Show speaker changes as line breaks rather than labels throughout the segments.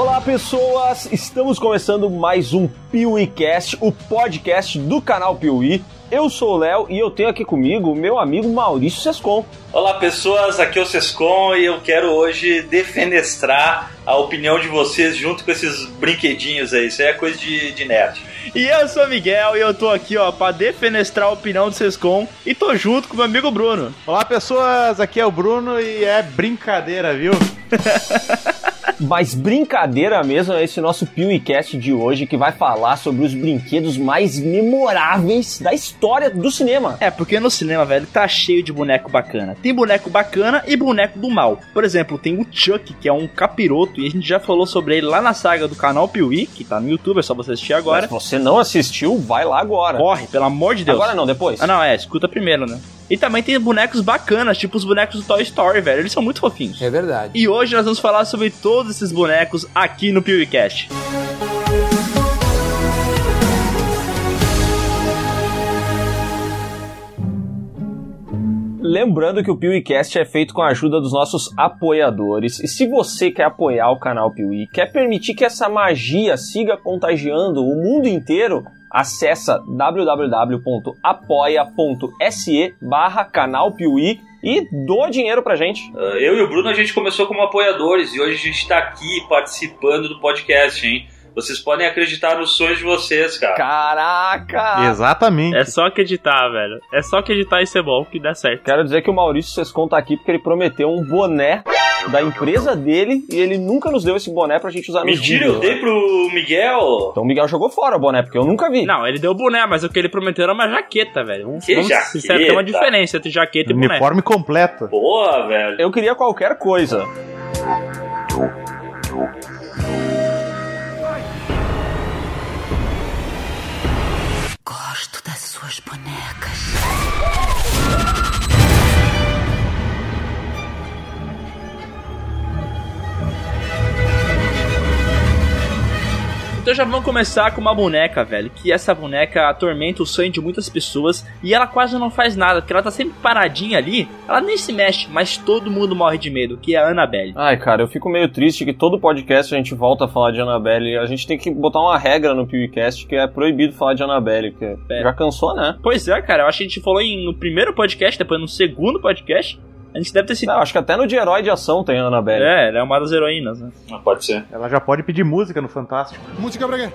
Olá pessoas, estamos começando mais um PeeWeeCast, o podcast do canal Piuí. Eu sou o Léo e eu tenho aqui comigo o meu amigo Maurício Sescon.
Olá pessoas, aqui é o Sescon e eu quero hoje defenestrar a opinião de vocês junto com esses brinquedinhos aí, isso aí é coisa de, de nerd.
E eu sou o Miguel e eu tô aqui ó pra defenestrar a opinião do Sescon e tô junto com meu amigo Bruno.
Olá pessoas, aqui é o Bruno e é brincadeira, viu?
Mas brincadeira mesmo é esse nosso PewCast de hoje que vai falar sobre os brinquedos mais memoráveis da história do cinema.
É, porque no cinema, velho, tá cheio de boneco bacana. Tem boneco bacana e boneco do mal. Por exemplo, tem o Chuck, que é um capiroto, e a gente já falou sobre ele lá na saga do canal Piuí, que tá no YouTube, é só você assistir agora.
Mas você não assistiu, vai lá agora.
Corre, pelo amor de Deus.
Agora não, depois.
Ah, não, é, escuta primeiro, né? E também tem bonecos bacanas, tipo os bonecos do Toy Story, velho. Eles são muito fofinhos.
É verdade.
E hoje nós vamos falar sobre todos esses bonecos aqui no PewCast.
Lembrando que o PeeWeeCast é feito com a ajuda dos nossos apoiadores. E se você quer apoiar o canal Piuí, quer permitir que essa magia siga contagiando o mundo inteiro, acessa www.apoia.se barra canal Piuí e doa dinheiro pra gente.
Uh, eu e o Bruno a gente começou como apoiadores e hoje a gente tá aqui participando do podcast, hein? Vocês podem acreditar nos sonhos de vocês, cara.
Caraca!
Exatamente.
É só acreditar, velho. É só acreditar e ser bom que dá certo.
Quero dizer que o Maurício Sescon tá aqui porque ele prometeu um boné da empresa dele e ele nunca nos deu esse boné pra gente usar no
Mentira, eu dei pro Miguel.
Então o Miguel jogou fora o boné, porque eu nunca vi.
Não, ele deu o boné, mas o que ele prometeu era uma jaqueta, velho. Vamos,
Que
vamos
jaqueta?
sinceros, tem uma diferença entre jaqueta e boné.
Uniforme completo.
Boa, velho.
Eu queria qualquer coisa.
Gosto das suas bonecas.
Então já vamos começar com uma boneca, velho. Que essa boneca atormenta o sonho de muitas pessoas e ela quase não faz nada, porque ela tá sempre paradinha ali. Ela nem se mexe, mas todo mundo morre de medo, que é a Annabelle.
Ai, cara, eu fico meio triste que todo podcast a gente volta a falar de Annabelle. A gente tem que botar uma regra no PewCast que é proibido falar de Annabelle, porque
É.
já cansou, né?
Pois é, cara, eu acho que a gente falou em- no primeiro podcast, depois no segundo podcast. A gente deve ter sido.
Não, acho que até no de herói de ação tem a Annabelle.
É, ela é uma das heroínas, né?
Ah, Pode ser.
Ela já pode pedir música no Fantástico.
Música pra quê?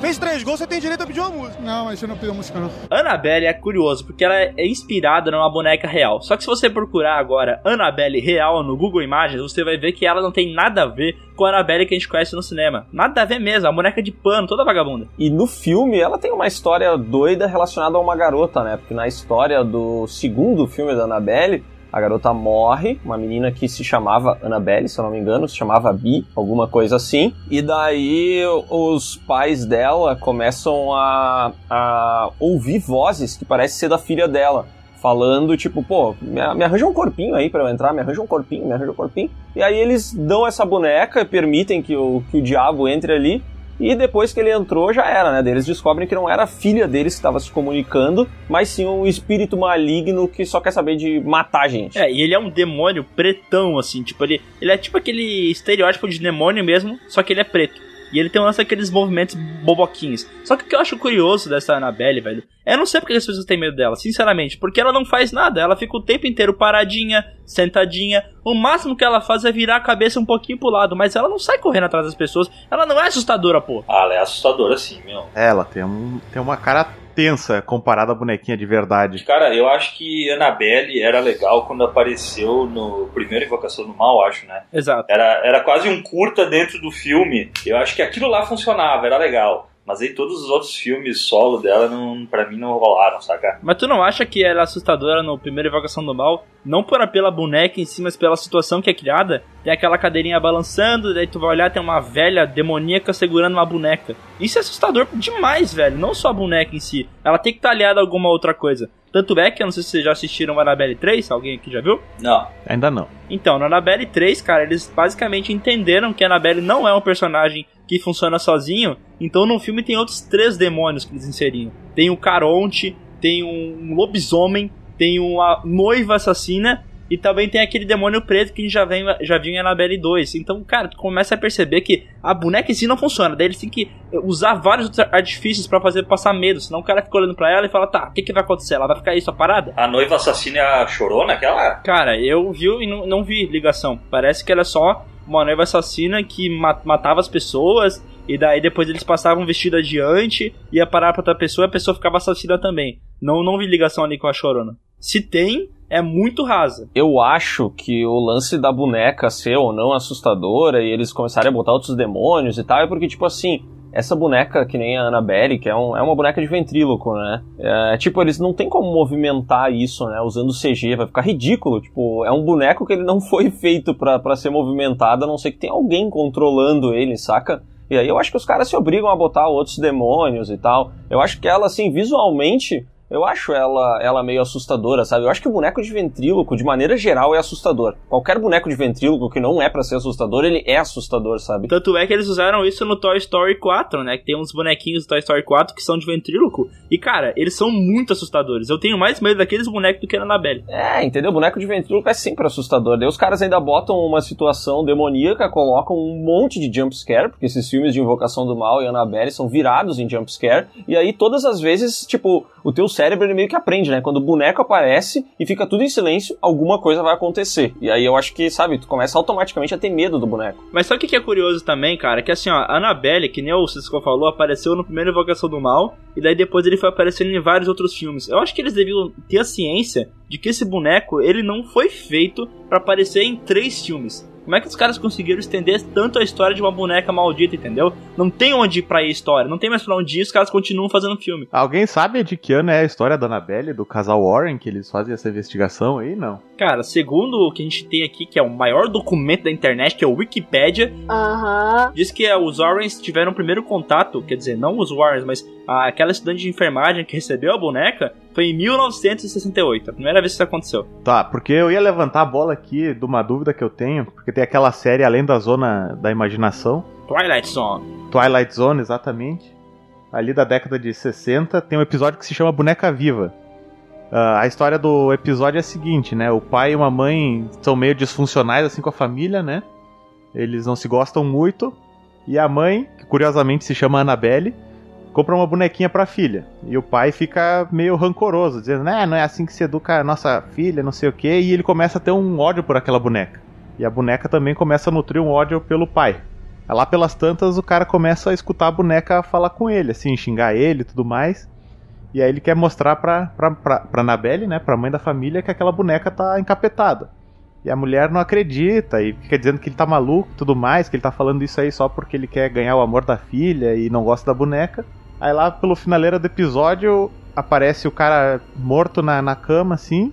Fez três gols, você tem direito a pedir uma música. Não, mas você não pediu música, não.
Annabelle é curioso, porque ela é inspirada numa boneca real. Só que se você procurar agora Annabelle real no Google Imagens, você vai ver que ela não tem nada a ver com a Annabelle que a gente conhece no cinema. Nada a ver mesmo, a boneca de pano, toda vagabunda.
E no filme ela tem uma história doida relacionada a uma garota, né? Porque na história do segundo filme da Annabelle, a garota morre, uma menina que se chamava Annabelle, se eu não me engano, se chamava Bi, alguma coisa assim. E daí os pais dela começam a, a ouvir vozes que parecem ser da filha dela. Falando, tipo, pô, me, arranja um corpinho aí pra eu entrar, me arranja um corpinho, me arranja um corpinho. E aí eles dão essa boneca, permitem que o, que o diabo entre ali. E depois que ele entrou, já era, né? Eles descobrem que não era a filha deles que estava se comunicando, mas sim um espírito maligno que só quer saber de matar gente.
É, e ele é um demônio pretão, assim, tipo, ele, ele é tipo aquele estereótipo de demônio mesmo, só que ele é preto. E ele tem lança aqueles movimentos boboquinhos. Só que o que eu acho curioso dessa Annabelle, velho, eu não sei porque as pessoas têm medo dela, sinceramente. Porque ela não faz nada, ela fica o tempo inteiro paradinha, sentadinha. O máximo que ela faz é virar a cabeça um pouquinho pro lado, mas ela não sai correndo atrás das pessoas. Ela não é assustadora, pô.
Ah, ela é assustadora sim, meu.
Ela tem, um, tem uma cara tensa comparada à bonequinha de verdade.
Cara, eu acho que Annabelle era legal quando apareceu no primeiro Invocação do Mal, acho, né?
Exato.
Era, era quase um curta dentro do filme. Eu acho que aquilo lá funcionava, era legal. Mas aí todos os outros filmes solo dela, não, pra mim, não rolaram, saca?
Mas tu não acha que ela é assustadora no primeiro Invocação do Mal? Não por pela boneca em si, mas pela situação que é criada? Tem aquela cadeirinha balançando, daí tu vai olhar, tem uma velha demoníaca segurando uma boneca. Isso é assustador demais, velho. Não só a boneca em si. Ela tem que estar aliada a alguma outra coisa. Tanto é que, eu não sei se vocês já assistiram Annabelle 3, alguém aqui já viu?
Não.
Ainda não.
Então, na Annabelle 3, cara, eles basicamente entenderam que a Annabelle não é um personagem que funciona sozinho. Então, no filme tem outros três demônios que eles inseriram. Tem o Caronte, tem um lobisomem, tem uma noiva assassina E também tem aquele demônio preto que a gente já, vem, já viu em Annabelle 2. Então, cara, tu começa a perceber que a boneca em si não funciona. Daí eles têm que usar vários outros artifícios para fazer passar medo. Senão o cara fica olhando pra ela e fala, tá, o que, que vai acontecer? Ela vai ficar aí só parada?
A noiva assassina chorou naquela?
Cara, eu vi e não, não vi ligação. Parece que ela é só uma noiva assassina que ma- matava as pessoas. E daí depois eles passavam vestido adiante, ia parar pra outra pessoa e a pessoa ficava assassina também. Não, não vi ligação ali com a chorona. Se tem, é muito rasa.
Eu acho que o lance da boneca ser ou não assustadora e eles começarem a botar outros demônios e tal é porque, tipo assim, essa boneca que nem a Annabelle, que é, um- é uma boneca de ventríloco, né? É, tipo, eles não tem como movimentar isso, né? Usando CG, vai ficar ridículo. Tipo, é um boneco que ele não foi feito pra ser movimentado, a não ser que tenha alguém controlando ele, saca? E aí eu acho que os caras se obrigam a botar outros demônios e tal. Eu acho que ela, assim, visualmente, eu acho ela, ela meio assustadora, sabe? Eu acho que o boneco de ventríloco, de maneira geral, é assustador. Qualquer boneco de ventríloco que não é pra ser assustador, ele é assustador, sabe?
Tanto é que eles usaram isso no Toy Story 4, né? Que tem uns bonequinhos do Toy Story 4 que são de ventríloco. E, cara, eles são muito assustadores. Eu tenho mais medo daqueles bonecos do que da Annabelle.
É, entendeu? Boneco de ventríloco é sempre assustador. Daí os caras ainda botam uma situação demoníaca, colocam um monte de jumpscare, porque esses filmes de Invocação do Mal e Annabelle são virados em jumpscare. E aí todas as vezes, tipo, o teu cérebro ele meio que aprende, né? Quando o boneco aparece e fica tudo em silêncio, alguma coisa vai acontecer. E aí eu acho que, sabe, tu começa automaticamente a ter medo do boneco.
Mas sabe o que é curioso também, cara? Que assim, ó, a Annabelle, que nem o Cisco falou, apareceu no primeiro Invocação do Mal, e daí depois ele foi aparecendo em vários outros filmes. Eu acho que eles deviam ter a ciência de que esse boneco, ele não foi feito pra aparecer em três filmes. Como é que os caras conseguiram estender tanto a história de uma boneca maldita, entendeu? Não tem onde ir pra ir a história, não tem mais pra onde ir, os caras continuam fazendo filme.
Alguém sabe de que ano é a história da Annabelle, do casal Warren, que eles fazem essa investigação aí? Não.
Cara, segundo o que a gente tem aqui, que é o maior documento da internet, que é o Wikipedia,
Aham.
diz que é, os Warrens tiveram o primeiro contato, quer dizer, não os Warrens, mas aquela estudante de enfermagem que recebeu a boneca foi em 1968, a primeira vez que isso aconteceu.
Tá, porque eu ia levantar a bola aqui de uma dúvida que eu tenho, porque tem aquela série Além da Zona da Imaginação,
Twilight Zone.
Twilight Zone, exatamente. Ali da década de 60, tem um episódio que se chama Boneca Viva. Ah, a história do episódio é a seguinte, né? O pai e uma mãe são meio disfuncionais assim com a família, né? Eles não se gostam muito. E a mãe, que curiosamente se chama Annabelle, compra uma bonequinha pra filha. E o pai fica meio rancoroso, dizendo, né, não é assim que se educa a nossa filha, não sei o quê. E ele começa a ter um ódio por aquela boneca. E a boneca também começa a nutrir um ódio pelo pai. Lá pelas tantas, o cara começa a escutar a boneca falar com ele, assim, xingar ele e tudo mais. E aí ele quer mostrar pra, pra, pra, pra Annabelle, né, pra mãe da família, que aquela boneca tá encapetada. E a mulher não acredita e fica dizendo que ele tá maluco e tudo mais, que ele tá falando isso aí só porque ele quer ganhar o amor da filha e não gosta da boneca. Aí lá pelo finaleira do episódio aparece o cara morto na, na cama, assim,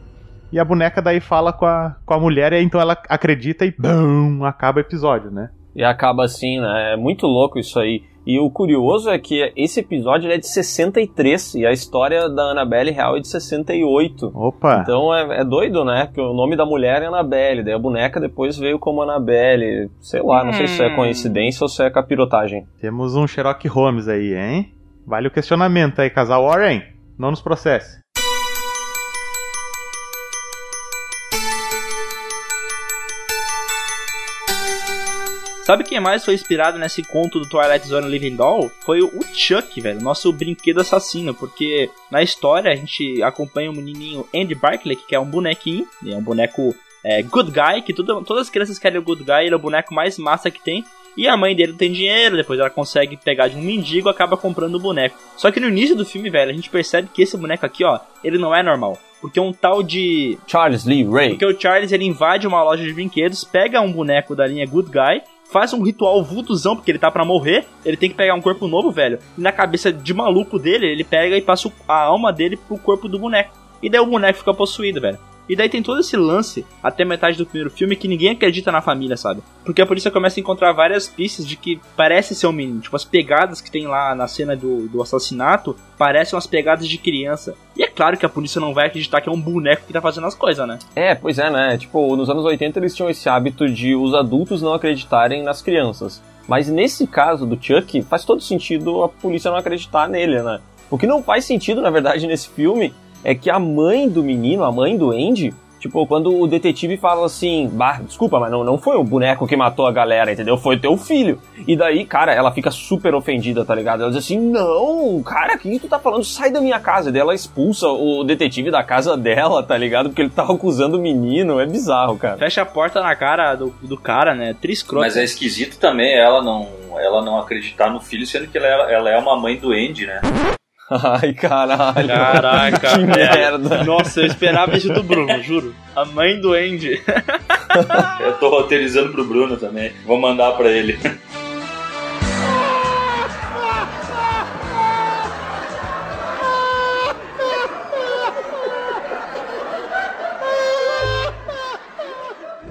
e a boneca daí fala com a, com a mulher, e aí então ela acredita e BUM! acaba o episódio, né?
E acaba assim, né? É muito louco isso aí. E o curioso é que esse episódio é de 63 e a história da Annabelle real é de 68.
Opa!
Então é, é doido, né? Porque o nome da mulher é Annabelle, daí a boneca depois veio como Annabelle. Sei lá, não sei se isso é coincidência ou se é capirotagem.
Temos um Sherlock Holmes aí, hein? Vale o questionamento aí, casal Warren. Não nos processe.
Sabe quem mais foi inspirado nesse conto do Twilight Zone Living Doll? Foi o Chuck, velho, nosso brinquedo assassino, porque na história a gente acompanha o menininho Andy Barclay, que é um bonequinho, é um boneco é, good guy, que tudo, todas as crianças querem o good guy, ele é o boneco mais massa que tem. E a mãe dele não tem dinheiro, depois ela consegue pegar de um mendigo e acaba comprando o boneco. Só que no início do filme, velho, a gente percebe que esse boneco aqui, ó, ele não é normal. Porque um tal de
Charles Lee Ray.
porque o Charles ele invade uma loja de brinquedos, pega um boneco da linha Good Guy, faz um ritual vuduzão, porque ele tá pra morrer, ele tem que pegar um corpo novo, velho. E na cabeça de maluco dele, ele pega e passa a alma dele pro corpo do boneco. E daí o boneco fica possuído, velho. E daí tem todo esse lance, até metade do primeiro filme, que ninguém acredita na família, sabe? Porque a polícia começa a encontrar várias pistas de que parece ser um menino. Tipo, as pegadas que tem lá na cena do, do assassinato parecem umas pegadas de criança. E é claro que a polícia não vai acreditar que é um boneco que tá fazendo as coisas, né?
É, pois é, né? Tipo, nos anos 80 eles tinham esse hábito de os adultos não acreditarem nas crianças. Mas nesse caso do Chuck, faz todo sentido a polícia não acreditar nele, né? O que não faz sentido, na verdade, nesse filme é que a mãe do menino, a mãe do Andy, Tipo, quando o detetive fala assim, bah, desculpa, mas não, não foi o boneco que matou a galera, entendeu? Foi teu filho. E daí, cara, ela fica super ofendida, tá ligado? Ela diz assim, não, cara, o que tu tá falando? Sai da minha casa. E daí ela expulsa o detetive da casa dela, tá ligado? Porque ele tava acusando o menino. É bizarro, cara.
Fecha a porta na cara do, do cara, né? Triscroto.
Mas é esquisito também ela não, ela não acreditar no filho, sendo que ela é, ela é uma mãe doente, né?
Ai, caralho.
Caraca,
que merda.
Nossa, eu esperava isso do Bruno, juro. A mãe do Andy.
Eu tô roteirizando pro Bruno também. Vou mandar pra ele.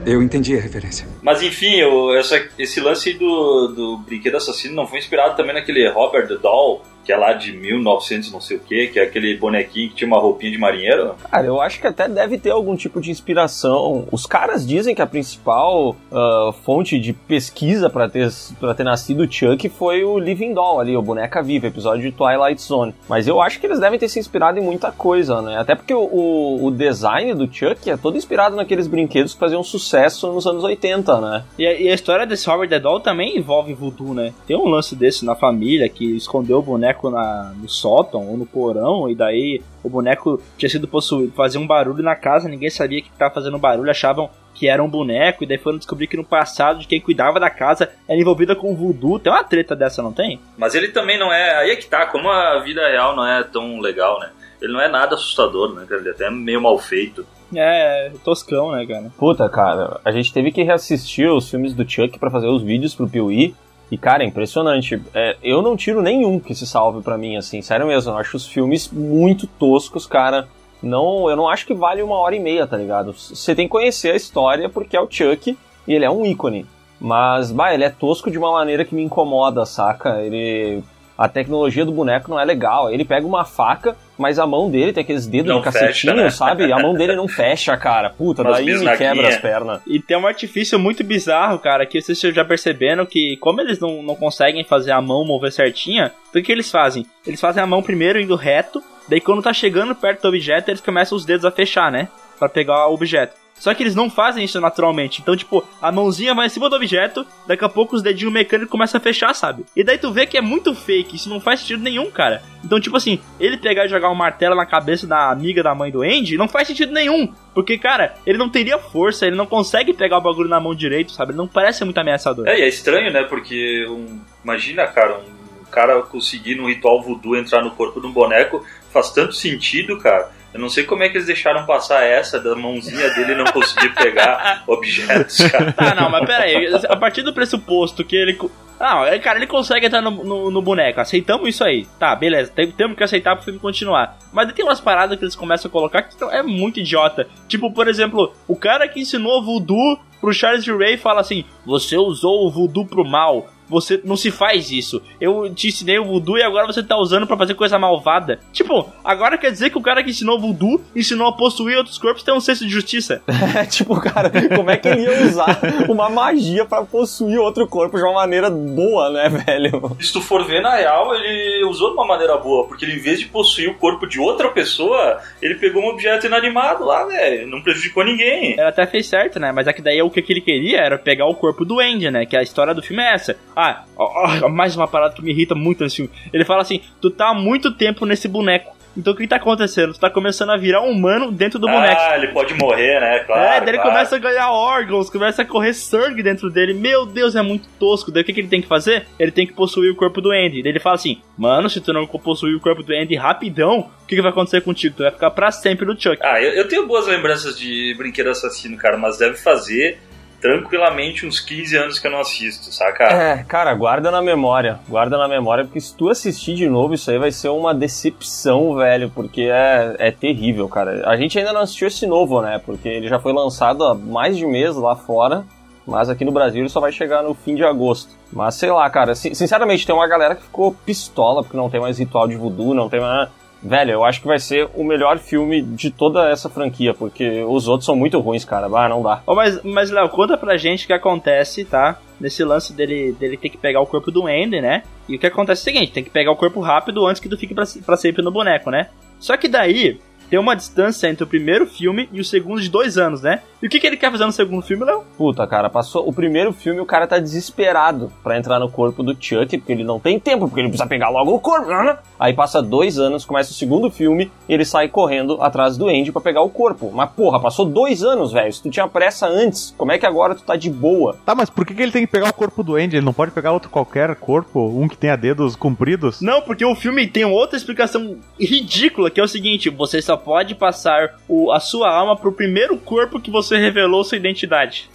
Eu entendi a referência.
Mas enfim, o- essa- esse lance do, do brinquedo assassino não foi inspirado também naquele Robert the Doll, que é lá de 1900 não sei o que, que é aquele bonequinho que tinha uma roupinha de marinheiro?
Cara, eu acho que até deve ter algum tipo de inspiração. Os caras dizem que a principal ah, fonte de pesquisa pra ter, pra ter nascido o Chuck foi o Living Doll ali, o Boneca Viva, episódio de Twilight Zone. Mas eu acho que eles devem ter se inspirado em muita coisa, né? Até porque o, o, o design do Chuck é todo inspirado naqueles brinquedos que faziam sucesso nos anos 80, né?
E a, e a história desse Robert the Doll também envolve voodoo, né? Tem um lance desse na família que escondeu o boneco na, no sótão ou no porão, e daí o boneco tinha sido possuído, fazia um barulho na casa, ninguém sabia que tava fazendo barulho, achavam que era um boneco, e daí foram descobrir que no passado de quem cuidava da casa era envolvida com voodoo. Tem uma treta dessa, não tem?
Mas ele também não é. Aí é que tá, como a vida real não é tão legal, né? Ele não é nada assustador, né? cara? Ele é até meio mal feito.
É, toscão, né, cara?
Puta, cara, a gente teve que reassistir os filmes do Chuck pra fazer os vídeos pro Piuí. E, cara, é impressionante. É, eu não tiro nenhum que se salve pra mim, assim, sério mesmo. Eu acho os filmes muito toscos, cara. Não, eu não acho que vale uma hora e meia, tá ligado? Você tem que conhecer a história porque é o Chuck e ele é um ícone. Mas, bah, ele é tosco de uma maneira que me incomoda, saca? Ele. A tecnologia do boneco não é legal. Ele pega uma faca, mas a mão dele tem aqueles dedos
Não
de cacetinho,
fecha, né?
sabe? A mão dele não fecha, cara. Puta,
Umas
daí me
bisnaguinha.
quebra as pernas.
E tem um artifício muito bizarro, cara, que vocês já perceberam que, como eles não, não conseguem fazer a mão mover certinha, o que eles fazem? Eles fazem a mão primeiro indo reto, daí quando tá chegando perto do objeto, eles começam os dedos a fechar, né? Pra pegar o objeto. Só que eles não fazem isso naturalmente. Então, tipo, a mãozinha vai em cima do objeto, daqui a pouco os dedinhos mecânicos começam a fechar, sabe? E daí tu vê que é muito fake, isso não faz sentido nenhum, cara. Então, tipo assim, ele pegar e jogar um martelo na cabeça da amiga da mãe do Andy, não faz sentido nenhum. Porque, cara, ele não teria força, ele não consegue pegar o bagulho na mão direito, sabe? Ele não parece muito ameaçador.
É, e é estranho, né? Porque um- imagina, cara, um cara conseguir no ritual voodoo entrar no corpo de um boneco faz tanto sentido, cara. Eu não sei como é que eles deixaram passar essa da mãozinha dele não conseguir pegar objetos, cara.
Tá, não, mas pera aí. A partir do pressuposto que ele. Não, é, cara, ele consegue entrar no, no, no boneco. Aceitamos isso aí. Tá, beleza. Tem, temos que aceitar pro filme continuar. Mas tem umas paradas que eles começam a colocar que é muito idiota. Tipo, por exemplo, o cara que ensinou voodoo pro Charles Ray fala assim: Você usou o voodoo pro mal. Você não se faz isso. Eu te ensinei o voodoo e agora você tá usando pra fazer coisa malvada. Tipo, agora quer dizer que o cara que ensinou voodoo ensinou a possuir outros corpos tem um senso de justiça.
É tipo, cara, como é que ele ia usar uma magia pra possuir outro corpo de uma maneira boa, né, velho?
Se tu for ver, na real, ele usou de uma maneira boa, porque ele, em vez de possuir o corpo de outra pessoa, ele pegou um objeto inanimado lá, velho. Não prejudicou ninguém.
Ela até fez certo, né? Mas é que daí o que que ele queria era pegar o corpo do Andy, né? Que a história do filme é essa. Ah, ó, ó, mais uma parada que me irrita muito nesse filme. Ele fala assim: tu tá há muito tempo nesse boneco. Então o que tá acontecendo? Tu tá começando a virar um humano dentro do boneco.
Ah, ele pode morrer, né? Claro.
é, daí ele
claro.
começa a ganhar órgãos, começa a correr sangue dentro dele. Meu Deus, é muito tosco. Daí o que, que ele tem que fazer? Ele tem que possuir o corpo do Andy. Daí ele fala assim: Mano, se tu não possuir o corpo do Andy rapidão, o que, que vai acontecer contigo? Tu vai ficar pra sempre no Chuck.
Ah, eu, eu tenho boas lembranças de Brinquedo Assassino, cara, mas deve fazer tranquilamente uns 15 anos que eu não assisto, saca?
É, cara, guarda na memória. Guarda na memória, porque se tu assistir de novo, isso aí vai ser uma decepção, velho, porque é, é terrível, cara. A gente ainda não assistiu esse novo, né? Porque ele já foi lançado há mais de mês lá fora. Mas aqui no Brasil ele só vai chegar no fim de agosto. Mas sei lá, cara, sin- sinceramente, tem uma galera que ficou pistola porque não tem mais ritual de voodoo, não tem mais. Velho, eu acho que vai ser o melhor filme de toda essa franquia, porque os outros são muito ruins, cara. Ah, não dá.
Ô, mas, mas Léo, conta pra gente o que acontece, tá? Nesse lance dele, dele ter que pegar o corpo do Andy, né? E o que acontece é o seguinte, tem que pegar o corpo rápido antes que tu fique pra, pra sempre no boneco, né? Só que daí, tem uma distância entre o primeiro filme e o segundo de dois anos, né? E o que, que ele quer fazer no segundo filme, Léo?
Puta, cara, passou o primeiro filme o cara tá desesperado pra entrar no corpo do Chuck, porque ele não tem tempo, porque ele precisa pegar logo o corpo, né? Aí passa dois anos, começa o segundo filme e ele sai correndo atrás do Andy pra pegar o corpo. Mas porra, passou dois anos, velho. Se tu tinha pressa antes, como é que agora tu tá de boa?
Tá, mas por que, que ele tem que pegar o corpo do Andy? Ele não pode pegar outro qualquer corpo? Um que tenha dedos compridos?
Não, porque o filme tem outra explicação ridícula, que é o seguinte: você pode passar o, a sua alma pro primeiro corpo que você revelou sua identidade.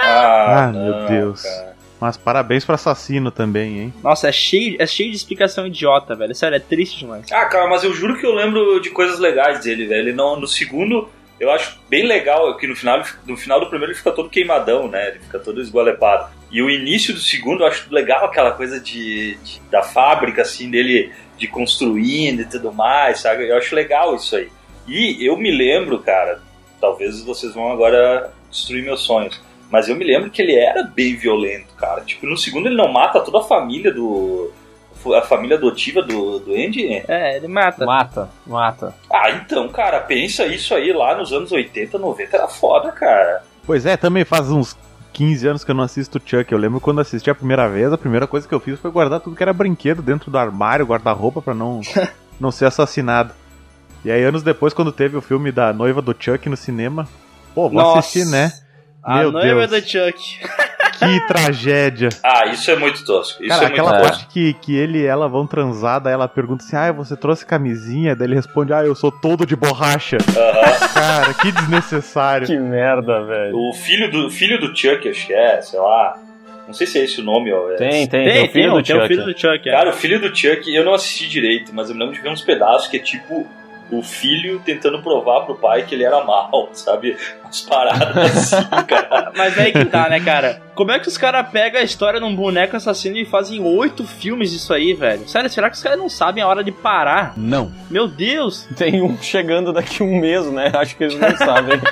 Ah, meu Deus. Mas parabéns pro assassino também, hein?
Nossa, é cheio, é cheio de explicação idiota, velho. Sério, é triste demais.
Ah, cara, mas eu juro que eu lembro de coisas legais dele, velho. Ele não, no segundo, eu acho bem legal que no final, no final do primeiro ele fica todo queimadão, né? Ele fica todo esgolepado. E o início do segundo eu acho legal aquela coisa de, de da fábrica, assim, dele de construindo e tudo mais, sabe? Eu acho legal isso aí. E eu me lembro, cara, talvez vocês vão agora destruir meus sonhos. Mas eu me lembro que ele era bem violento, cara. Tipo, no segundo ele não mata toda a família do. A família adotiva do, do Andy?
É, ele mata.
Mata, mata.
Ah, então, cara, pensa isso aí lá nos anos 80, 90 era foda, cara.
Pois é, também faz uns 15 anos que eu não assisto Chuck. Eu lembro quando assisti a primeira vez, a primeira coisa que eu fiz foi guardar tudo que era brinquedo dentro do armário, guarda-roupa pra não, não ser assassinado. E aí, anos depois, quando teve o filme da noiva do Chuck no cinema, pô, vou
Nossa.
assistir, né?
A
Meu
noiva
Deus.
do Chuck.
Que tragédia.
Ah, isso é muito tosco. Isso
Cara,
é muito
aquela
tosco.
parte que, que ele e ela vão transar, daí ela pergunta assim: Ah, você trouxe camisinha? Daí ele responde: Ah, eu sou todo de borracha.
Aham.
Cara, que desnecessário.
Que merda, velho.
O filho do, filho do Chuck, acho que é, sei lá. Não sei se é esse o nome, ó. é-
Tem, tem, tem,
Tem,
o filho
tem,
do
tem o
Chuck.
filho do Chuck. é.
Cara, o filho do Chuck, eu não assisti direito, mas eu me lembro de ver uns pedaços que é tipo o filho tentando provar pro pai que ele era mal, sabe? Umas paradas assim, cara.
Mas aí que tá, né, cara? Como é que os caras pegam a história de um boneco assassino e fazem oito filmes disso aí, velho? Sério, será que os caras não sabem a hora de parar?
Não.
Meu Deus!
Tem um chegando daqui um mês, né? Acho que eles não sabem.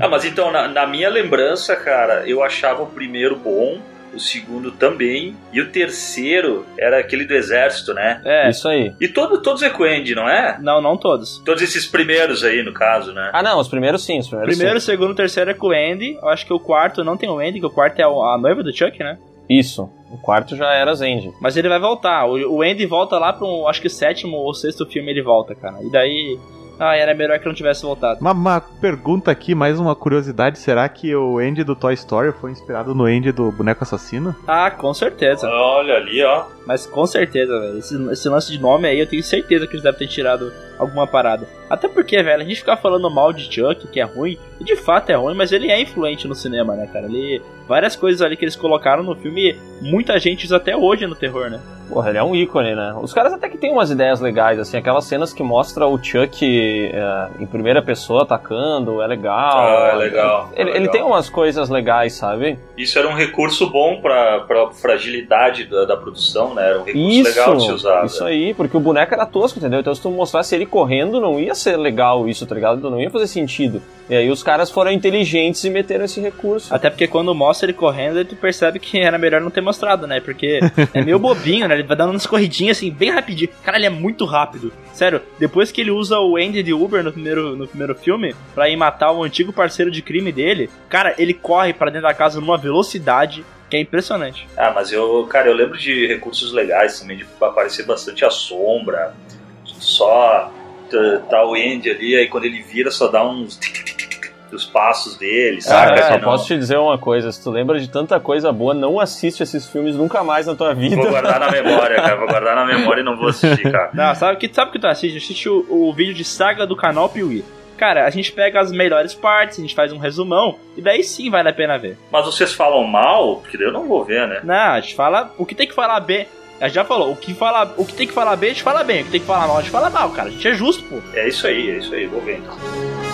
Ah, mas então, na, na minha lembrança, cara, eu achava o primeiro bom, o segundo também, e o terceiro era aquele do exército, né?
É.
Isso aí.
E todo, todos é com o Andy, não é?
Não, não todos.
Todos esses primeiros aí, no caso, né?
Ah, não, os primeiros sim, os primeiros
Primeiro,
sim.
segundo, terceiro é com o Andy. Eu acho que o quarto não tem o Andy, que o quarto é a noiva do Chuck, né?
Isso. O quarto já era Zend.
Mas ele vai voltar. O, Andy volta lá pra um, acho que sétimo ou sexto filme ele volta, cara. E daí. Ah, era melhor que não tivesse voltado.
Uma, uma pergunta aqui, mais uma curiosidade: será que o Andy do Toy Story foi inspirado no Andy do boneco assassino?
Ah, com certeza.
Olha ali, ó.
Mas com certeza, velho. Esse, esse lance de nome aí, eu tenho certeza que eles devem ter tirado alguma parada. Até porque, velho, a gente ficar falando mal de Chuck, que é ruim, e de fato é ruim, mas ele é influente no cinema, né, cara? Ele. Várias coisas ali que eles colocaram no filme, muita gente usa até hoje no terror, né?
Porra, ele é um ícone, né? Os caras até que tem umas ideias legais, assim, aquelas cenas que mostra o Chuck é, em primeira pessoa atacando, é legal.
Ah, é legal, é
Ele, ele
legal.
tem umas coisas legais, sabe?
Isso era um recurso bom pra, pra fragilidade da, da produção, né? Era um recurso legal de se usar. né?
isso
velho.
aí, porque o boneco era tosco, entendeu? Então se tu mostrasse ele correndo, não ia ser legal isso, tá ligado? Não ia fazer sentido. E aí os caras foram inteligentes e meteram esse recurso.
Até porque quando mostra ele correndo, tu percebe que era melhor não ter mostrado, né? Porque é meio bobinho, né? Ele vai dando umas corridinhas assim, bem rapidinho. Cara, ele é muito rápido. Sério, depois que ele usa o Andy de Uber no primeiro, no primeiro filme, pra ir matar o antigo parceiro de crime dele, cara, ele corre pra dentro da casa numa velocidade que é impressionante.
Ah, mas eu, cara, eu lembro de recursos legais também, de aparecer bastante a sombra, só tá o Andy ali, aí quando ele vira só dá uns dos passos dele, saca?
Cara, só
não-
posso te dizer uma coisa, se tu lembra de tanta coisa boa, não assiste esses filmes nunca mais na tua vida.
Vou guardar na memória, cara, vou guardar na memória e não vou assistir, cara.
Não, sabe o que, sabe o que tu assiste? Assiste o, o vídeo de saga do canal Piuí. Cara, a gente pega as melhores partes, a gente faz um resumão, e daí sim vale a pena ver.
Mas vocês falam mal, porque daí eu não vou ver, né?
Não, a gente fala o que tem que falar bem. A gente já falou, o que, fala, o que tem que falar bem, a gente fala bem. O que tem que falar mal, a gente fala mal, cara. A gente é justo, pô.
É isso aí, é isso aí, vou ver então.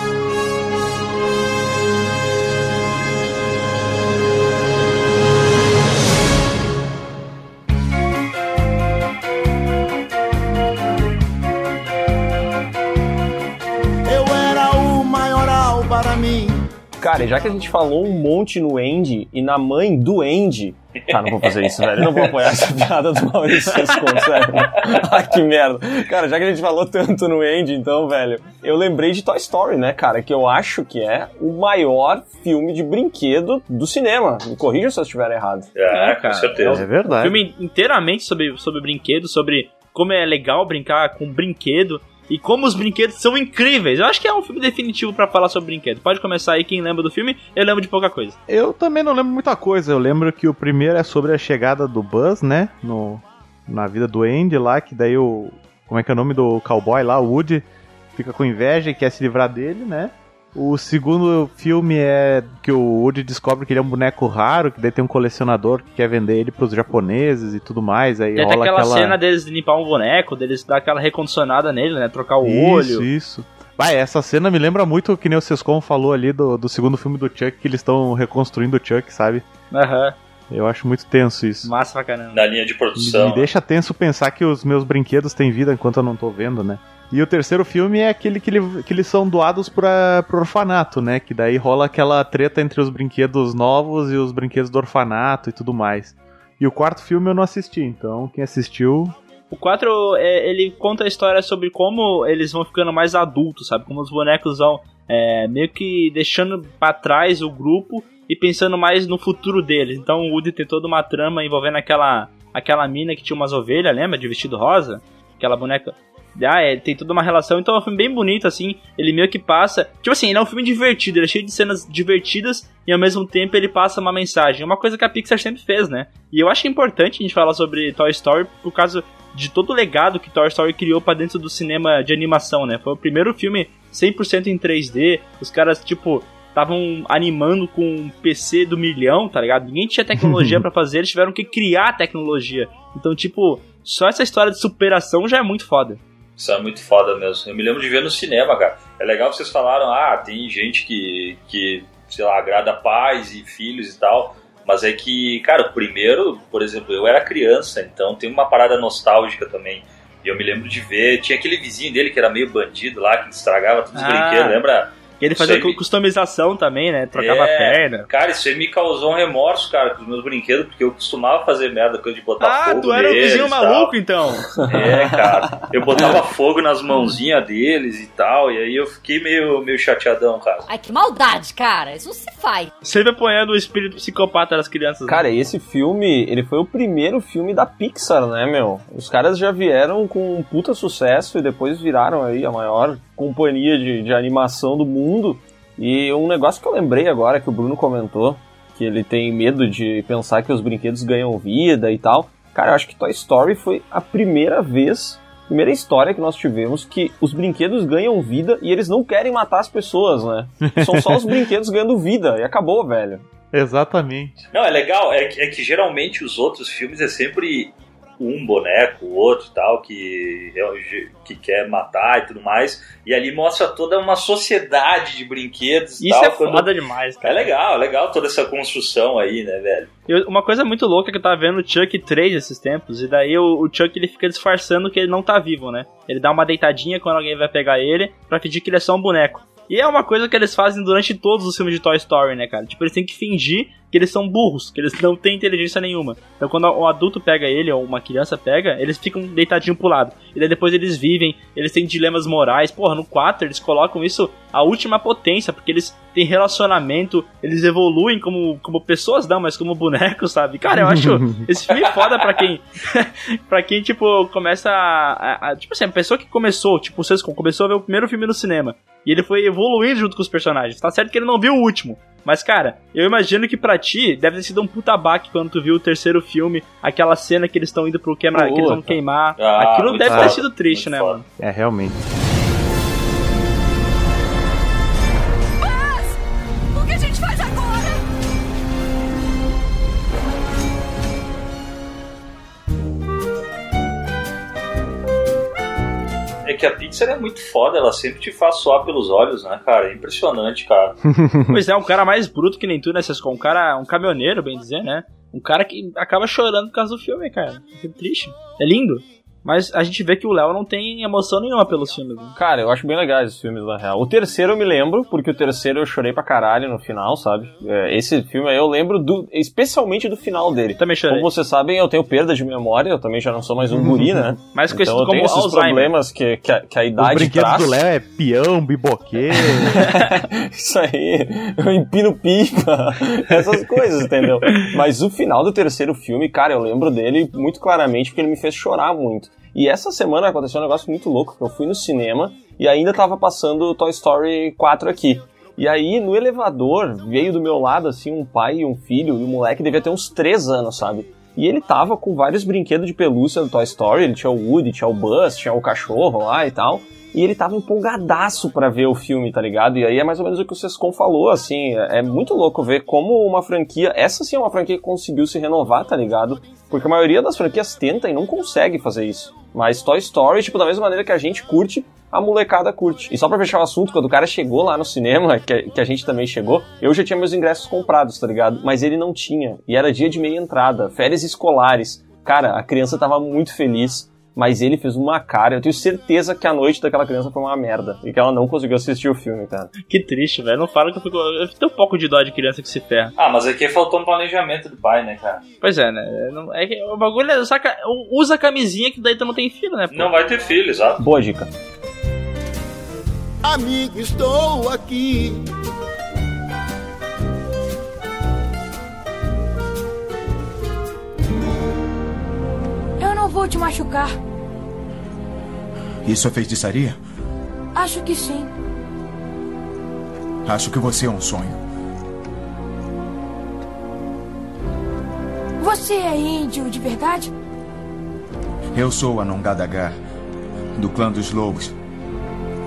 Cara, já que a gente falou um monte no Andy e na mãe do Andy. Tá, não vou fazer isso, velho. Eu não vou apoiar essa piada do Maurício Sescon, sério. Ai, que merda. Cara, já que a gente falou tanto no Andy, então, velho, eu lembrei de Toy Story, né, cara? Que eu acho que é o maior filme de brinquedo do cinema. Me corrija se eu estiver errado.
É,
É,
com
cara.
certeza.
É verdade.
filme inteiramente sobre, sobre brinquedo, sobre como é legal brincar com brinquedo e como os brinquedos são incríveis. Eu acho que é um filme definitivo pra falar sobre brinquedo. Pode começar aí, quem lembra do filme, eu lembro de pouca coisa.
Eu também não lembro muita coisa. Eu lembro que o primeiro é sobre a chegada do Buzz, né? No, na vida do Andy lá, que daí o. Como é que é o nome do cowboy lá? O Woody fica com inveja e quer se livrar dele, né? O segundo filme é que o Woody descobre que ele é um boneco raro, que daí tem um colecionador que quer vender ele pros japoneses e tudo mais. Aí
Tem
rola
aquela,
aquela
cena deles limpar um boneco, deles dar aquela recondicionada nele, né? Trocar o
Isso,
olho.
isso. Vai, essa cena me lembra muito o que nem o Sescon falou ali do, do segundo filme do Chuck, que eles estão reconstruindo o Chuck, sabe?
Aham,
Eu acho muito tenso isso.
massa pra caramba.
Na linha de
Me,
produção.
me deixa tenso pensar que os meus brinquedos têm vida enquanto eu não tô vendo, né? E o terceiro filme é aquele que, ele- que eles são doados pra, pro orfanato, né? Que daí rola aquela treta entre os brinquedos novos e os brinquedos do orfanato e tudo mais. E o quarto filme eu não assisti, então quem assistiu.
O 4, é, ele conta a história sobre como eles vão ficando mais adultos, sabe? Como os bonecos vão é, meio que deixando pra trás o grupo e pensando mais no futuro deles. Então o Woody tem toda uma trama envolvendo aquela, aquela mina que tinha umas ovelhas, lembra? De vestido rosa? Aquela boneca. Ah, é, tem toda uma relação. Então é um filme bem bonito, assim. Ele meio que passa. Tipo assim, ele é um filme divertido, ele é cheio de cenas divertidas e ao mesmo tempo ele passa uma mensagem. É uma coisa que a Pixar sempre fez, né? E eu acho importante a gente falar sobre Toy Story por causa de todo o legado que Toy Story criou pra dentro do cinema de animação, né? Foi o primeiro filme 100% em 3D. Os caras, tipo, estavam animando com um PC do milhão, tá ligado? Ninguém tinha tecnologia pra fazer, eles tiveram que criar a tecnologia. Então, tipo, só essa história de superação já é muito foda.
Isso é muito foda mesmo. Eu me lembro de ver no cinema, cara. É legal que vocês falaram, ah, tem gente que, que sei lá, agrada pais e filhos e tal. Mas é que, cara, o primeiro, por exemplo, eu era criança, então tem uma parada nostálgica também. E eu me lembro de ver, tinha aquele vizinho dele que era meio bandido lá, que estragava todos os
Ah.
brinquedos, lembra?
E ele fazia
me-
customização também, né? Trocava a
É,
perna.
Cara, isso aí me causou um remorso, cara, com os meus brinquedos, porque eu costumava fazer merda, coisa de botar
Ah,
fogo
tu era o
neles
vizinho
e tal.
maluco, então.
É, cara. Eu botava fogo nas mãozinhas deles e tal, e aí eu fiquei meio, meio chateadão, cara.
Ai, que maldade, cara. Isso não se faz.
Sempre apoiando o espírito psicopata das crianças. né?
Cara, esse filme, ele foi o primeiro filme da Pixar, né, meu? Os caras já vieram com um puta sucesso e depois viraram aí a maior companhia de, de animação do mundo. E um negócio que eu lembrei agora, que o Bruno comentou, que ele tem medo de pensar que os brinquedos ganham vida e tal. Cara, eu acho que Toy Story foi a primeira vez, primeira história que nós tivemos que os brinquedos ganham vida e eles não querem matar as pessoas, né? São só os brinquedos ganhando vida e acabou, velho.
Exatamente.
Não, é legal, é que, é que geralmente os outros filmes é sempre um boneco, o outro e tal, que, que quer matar e tudo mais. E ali mostra toda uma sociedade de brinquedos e
Isso
tal.
é
quando-
foda demais,
É
cara.
legal, é legal toda essa construção aí, né, velho?
Eu- uma coisa muito louca é que eu tava vendo o Chuck 3 esses tempos, e daí o, o Chuck ele fica disfarçando que ele não tá vivo, né? Ele dá uma deitadinha quando alguém vai pegar ele, pra fingir que ele é só um boneco. E é uma coisa que eles fazem durante todos os filmes de Toy Story, né, cara? Tipo, eles têm que fingir que eles são burros, que eles não têm inteligência nenhuma. Então quando um adulto pega ele, ou uma criança pega, eles ficam deitadinho pro lado. E daí depois eles vivem, eles têm dilemas morais. Porra, no 4 eles colocam isso à última potência, porque eles têm relacionamento, eles evoluem como, como pessoas não, mas como bonecos, sabe? Cara, eu acho esse filme foda pra quem. pra quem, tipo, começa a, a- a- Tipo assim, a pessoa que começou, tipo, o Sescon, começou a ver o primeiro filme no cinema. E ele foi evoluindo junto com os personagens. Tá certo que ele não viu o último. Mas, cara, eu imagino que pra ti deve ter sido um puta baque quando tu viu o terceiro filme, aquela cena que eles estão indo pro queimar, que eles vão queimar.
Ah,
Aquilo deve
foda,
ter sido triste, né,
foda.
mano?
É, realmente.
Que a
Pixar é muito foda, ela sempre te faz suar pelos olhos, né, cara? É impressionante, cara.
Pois é, um cara mais bruto que nem tu, né, Sescon? Um cara, um caminhoneiro, bem dizer, né? Um cara que acaba chorando por causa do filme, cara. Que triste. É lindo. Mas a gente vê que o Léo não tem emoção nenhuma pelos filmes. Né?
Cara, eu acho bem legais os filmes, na real. O terceiro eu me lembro, porque o terceiro eu chorei pra caralho no final, sabe? É, esse filme aí eu lembro do, especialmente do final dele.
Também chorei.
Como vocês sabem, eu tenho perda de memória, eu também já não sou mais um guri, né?
Mas
então eu tenho
como
esses
Alzheimer.
problemas que, que, a, que a
Os
idade
brinquedos
traz.
do Léo é peão, biboqueiro.
Isso aí, eu empino pipa, essas coisas, entendeu? Mas o final do terceiro filme, cara, eu lembro dele muito claramente porque ele me fez chorar muito. E essa semana aconteceu um negócio muito louco, que eu fui no cinema e ainda tava passando Toy Story 4 aqui. E aí, no elevador, veio do meu lado, assim, um pai e um filho, e o moleque devia ter uns 3 anos, sabe? E ele tava com vários brinquedos de pelúcia do Toy Story, ele tinha o Woody, tinha o Buzz, tinha o cachorro lá e tal. E ele tava empolgadaço pra ver o filme, tá ligado? E aí é mais ou menos o que o Sescon falou, assim, é é muito louco ver como uma franquia, essa sim é uma franquia que conseguiu se renovar, tá ligado? Porque a maioria das franquias tenta e não consegue fazer isso. Mas Toy Story, tipo, da mesma maneira que a gente curte, a molecada curte. E só pra fechar o assunto, quando o cara chegou lá no cinema, que, que a gente também chegou, eu já tinha meus ingressos comprados, tá ligado? Mas ele não tinha. E era dia de meia entrada, férias escolares. Cara, a criança tava muito feliz, mas ele fez uma cara. Eu tenho certeza que a noite daquela criança foi uma merda. E que ela não conseguiu assistir o filme, cara.
Que triste, velho. Não fala que eu fico. Eu tenho um pouco de dó de criança que se ferra.
Ah, mas aqui faltou um planejamento do pai, né, cara?
Pois é, né? Não- É que o bagulho é. Saca, usa a camisinha que daí tu não tem filho, né? pô?
Não vai ter filho, exato.
Boa dica.
Amigo, estou aqui.
Não vou te machucar.
Isso é feitiçaria?
Acho que sim.
Acho que você é um sonho.
Você é índio de verdade?
Eu sou a Nongadagar, do clã dos lobos.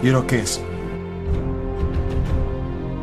Iroquês.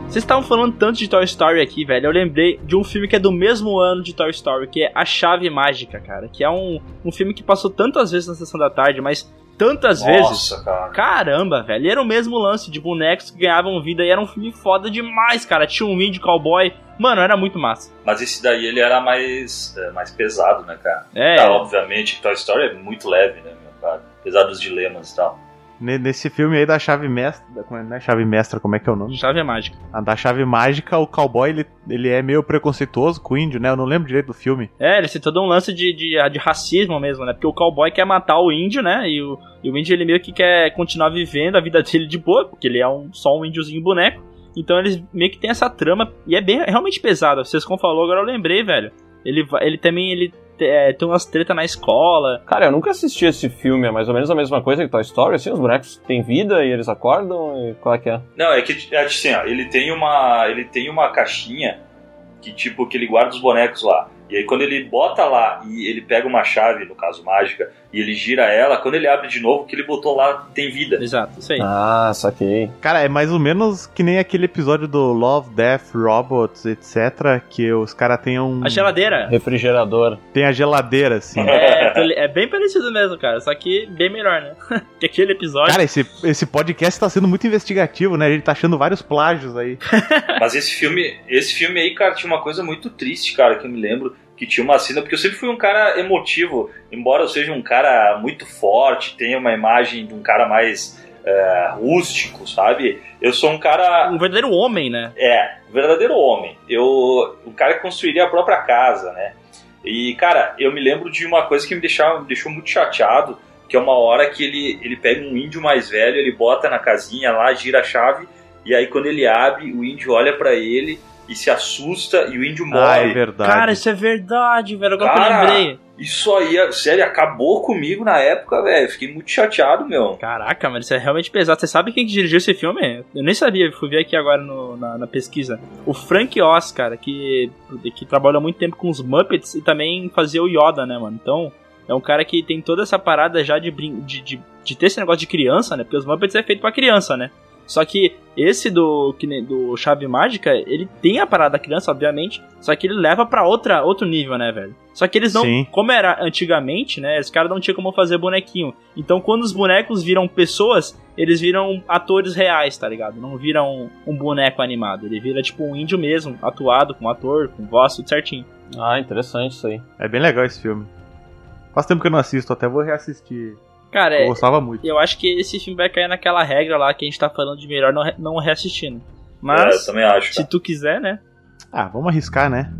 Vocês estavam falando tanto de Toy Story aqui, velho. Eu lembrei de um filme que é do mesmo ano de Toy Story, que é A Chave Mágica, cara. Que é um, um filme que passou tantas vezes na sessão da tarde, mas tantas vezes.
Nossa, cara.
Caramba, velho. E era o mesmo lance de bonecos que ganhavam vida e era um filme foda demais, cara. Tinha um índio cowboy. Mano, era muito massa.
Mas esse daí ele era mais, é, mais pesado, né, cara?
É.
Tá, obviamente, Toy Story é muito leve, né, meu cara? Apesar dos dilemas e tal.
Ne- Nesse filme aí da chave mestra. É, não é chave mestra, como é que é o nome?
Chave mágica.
A da chave mágica, o cowboy ele, ele é meio preconceituoso com o índio, né? Eu não lembro direito do filme.
É, ele tem todo um lance de, de, de racismo mesmo, né? Porque o cowboy quer matar o índio, né? E o, e o índio ele meio que quer continuar vivendo a vida dele de boa, porque ele é um, só um índiozinho boneco. Então eles meio que tem essa trama e é bem realmente pesado. Vocês como falou, agora eu lembrei, velho. Ele, ele também ele é, tem umas treta na escola.
Cara, eu nunca assisti esse filme, é mais ou menos a mesma coisa que Toy Story, assim, os bonecos têm vida e eles acordam, e qual é que é?
Não, é que é assim, ó, ele tem uma. Ele tem uma caixinha que, tipo, que ele guarda os bonecos lá. E aí quando ele bota lá e ele pega uma chave, no caso mágica, e ele gira ela, quando ele abre de novo, o que ele botou lá tem vida.
Exato, isso aí.
Ah, saquei.
Cara, é mais ou menos que nem aquele episódio do Love, Death, Robots, etc. Que os caras têm um.
A geladeira.
Refrigerador.
Tem a geladeira, assim.
É, é bem parecido mesmo, cara. Só que bem melhor, né? que aquele episódio.
Cara, esse, esse podcast tá sendo muito investigativo, né? Ele tá achando vários plágios aí.
Mas esse filme, esse filme aí, cara, tinha uma coisa muito triste, cara, que eu me lembro. Que tinha uma cena, porque eu sempre fui um cara emotivo, embora eu seja um cara muito forte, tenha uma imagem de um cara mais é, rústico, sabe? Eu sou um cara.
Um verdadeiro homem, né?
É, um verdadeiro homem. Eu, um cara que construiria a própria casa, né? E, cara, eu me lembro de uma coisa que me, deixava, me deixou muito chateado, que é uma hora que ele, ele pega um índio mais velho, ele bota na casinha lá, gira a chave, e aí quando ele abre, o índio olha pra ele e se assusta e o índio
Ah,
morre.
é verdade.
Cara, isso é verdade, velho. Agora que eu
Cara,
lembrei.
Isso aí, sério, acabou comigo na época, velho. Fiquei muito chateado, meu.
Caraca, mas isso é realmente pesado. Você sabe quem que dirigiu esse filme? Eu nem sabia, fui ver aqui agora no- na, na pesquisa. O Frank Oz, cara, que, que trabalhou muito tempo com os Muppets e também fazia o Yoda, né, mano? Então, é um cara que tem toda essa parada já de, brin- de, de, de ter esse negócio de criança, né? Porque os Muppets é feito pra criança, né? Só que esse do, do Chave Mágica, ele tem a parada da criança, obviamente, só que ele leva pra outra, outro nível, né, velho? Só que eles não.
Sim.
Como era antigamente, né? Os caras não tinham como fazer bonequinho. Então, quando os bonecos viram pessoas, eles viram atores reais, tá ligado? Não viram um boneco animado. Ele vira tipo um índio mesmo, atuado com ator, com voz, tudo certinho.
Ah, interessante isso aí.
É bem legal esse filme. Faz tempo que eu não assisto, até vou reassistir.
Cara,
Eu
é,
gostava muito.
eu acho que esse filme vai cair naquela regra lá que a gente tá falando de melhor não, re- não reassistindo.
É,
Mas,
eu também acho.
se tu quiser, né?
Ah, vamos arriscar, né?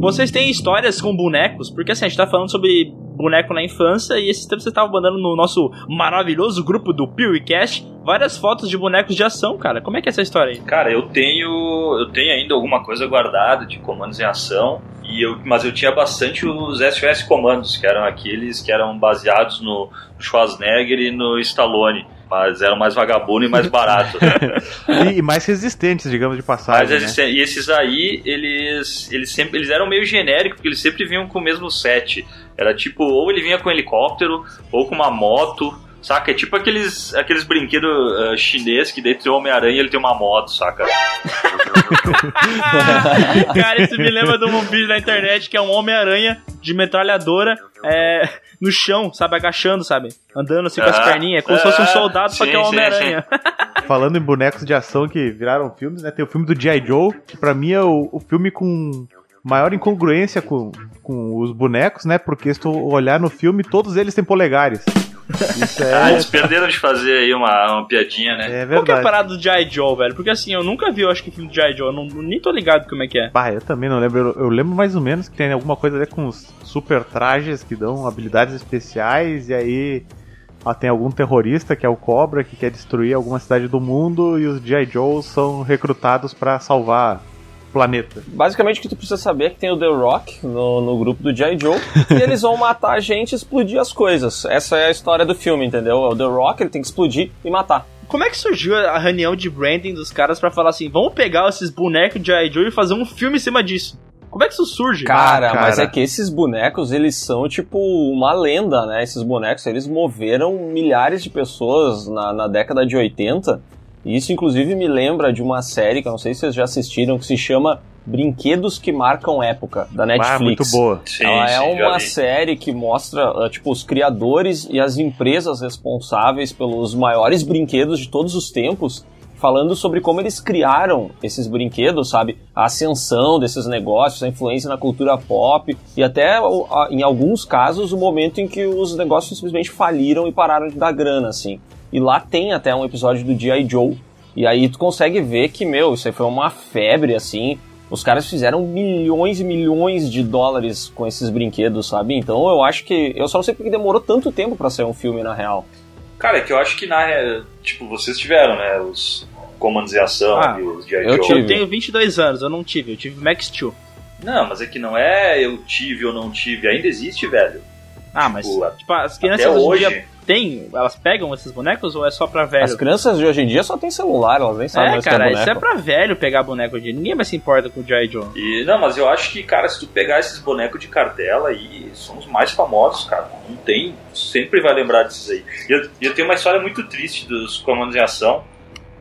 Vocês têm histórias com bonecos? Porque assim, a gente tá falando sobre boneco na infância e esses tempos você tava mandando no nosso maravilhoso grupo do PeeWeeCast várias fotos de bonecos de ação, cara. Como é que é essa história aí?
Cara, eu tenho. Eu tenho ainda alguma coisa guardada de comandos em ação. E eu, mas eu tinha bastante os SOS comandos, que eram aqueles que eram baseados no Schwarzenegger e no Stallone. Mas eram mais vagabundo e mais barato.
E, e mais resistentes, digamos, de passagem. né?
e esses aí, eles, eles sempre eles eram meio genéricos, porque eles sempre vinham com o mesmo set. Era tipo, ou ele vinha com um helicóptero, ou com uma moto, saca? É tipo aqueles, aqueles brinquedos ah, chinês que dentro do Homem-Aranha ele tem uma moto, saca?
cara, isso me lembra de um vídeo na internet que é um Homem-Aranha de metralhadora é, no chão, sabe? Agachando, sabe? Andando assim com as
Ah,
perninhas. É como se fosse um
ah,
soldado, só que é um
sim, sim,
Homem-Aranha.
Falando em bonecos de ação que viraram filmes, né? Tem o filme do G.I. Joe, que pra mim é o, o filme com maior incongruência com, com os bonecos, né? Porque se tu olhar no filme, todos eles têm polegares. Isso
Ah,
é,
eles perderam de fazer aí uma, uma piadinha, né?
é
Qual que é a
verdade.
parada do G.I. Joe, velho? Porque assim, eu nunca vi, eu acho que filme do G.I. Joe. Eu não, nem tô ligado como é que é.
Bah, eu também não lembro. Eu, eu lembro mais ou menos que tem alguma coisa a ver com os super trajes que dão habilidades especiais, e aí ó, tem algum terrorista que é o Cobra que quer destruir alguma cidade do mundo, e os G.I. Joe são recrutados pra salvar planeta.
Basicamente o que tu precisa saber é que tem o The Rock no, no grupo do G.I. Joe e eles vão matar a gente e explodir as coisas. Essa é a história do filme, entendeu? O The Rock ele tem que explodir e matar.
Como é que surgiu a reunião de branding dos caras pra falar assim, vamos pegar esses bonecos de G.I. Joe e fazer um filme em cima disso? Como é que isso surge?
Cara,
cara.
mas é que esses bonecos, eles são tipo uma lenda, né? Esses bonecos, eles moveram milhares de pessoas na, na década de 80. E isso, inclusive, me lembra de uma série que eu não sei se vocês já assistiram, que se chama Brinquedos que Marcam Época, da
Ah,
Netflix.
muito boa.
Sim,
Ela é
sim, já
uma série que mostra, uh, tipo, os criadores e as empresas responsáveis pelos maiores brinquedos de todos os tempos, falando sobre como eles criaram esses brinquedos, sabe? A ascensão desses negócios, a influência na cultura pop e até, em alguns casos, o momento em que os negócios simplesmente faliram e pararam de dar grana, assim. E lá tem até um episódio do G.I. Joe. E aí tu consegue ver que, meu, isso aí foi uma febre, assim. Os caras fizeram milhões e milhões de dólares com esses brinquedos, sabe? Então eu acho que. Eu só não sei porque demorou tanto tempo pra sair um filme, na real.
Cara, é que eu acho que na. Tipo, vocês tiveram, né? Os comandos em ação
Ah,
e os G.I.
eu
Joe.
tive.
Eu tenho 22 anos, eu não tive, eu tive Max Steel.
Não, mas é que não é eu tive ou não tive. Ainda existe, velho.
Ah, mas
Tipo,
tipo, as crianças
Até
hoje em
hoje.
dia têm, elas pegam esses bonecos ou é só pra velho?
As crianças de hoje em dia só tem celular, elas nem sabem
É,
mais que
cara,
é
isso é
boneco.
pra velho pegar boneco dia. Ninguém mais se importa com o G.I. Joe.
E, não, mas eu acho que, cara, se tu pegar esses bonecos de cartela aí, são os mais famosos, cara. Não tem, sempre vai lembrar desses aí. E eu, e eu tenho uma história muito triste dos comandos em ação,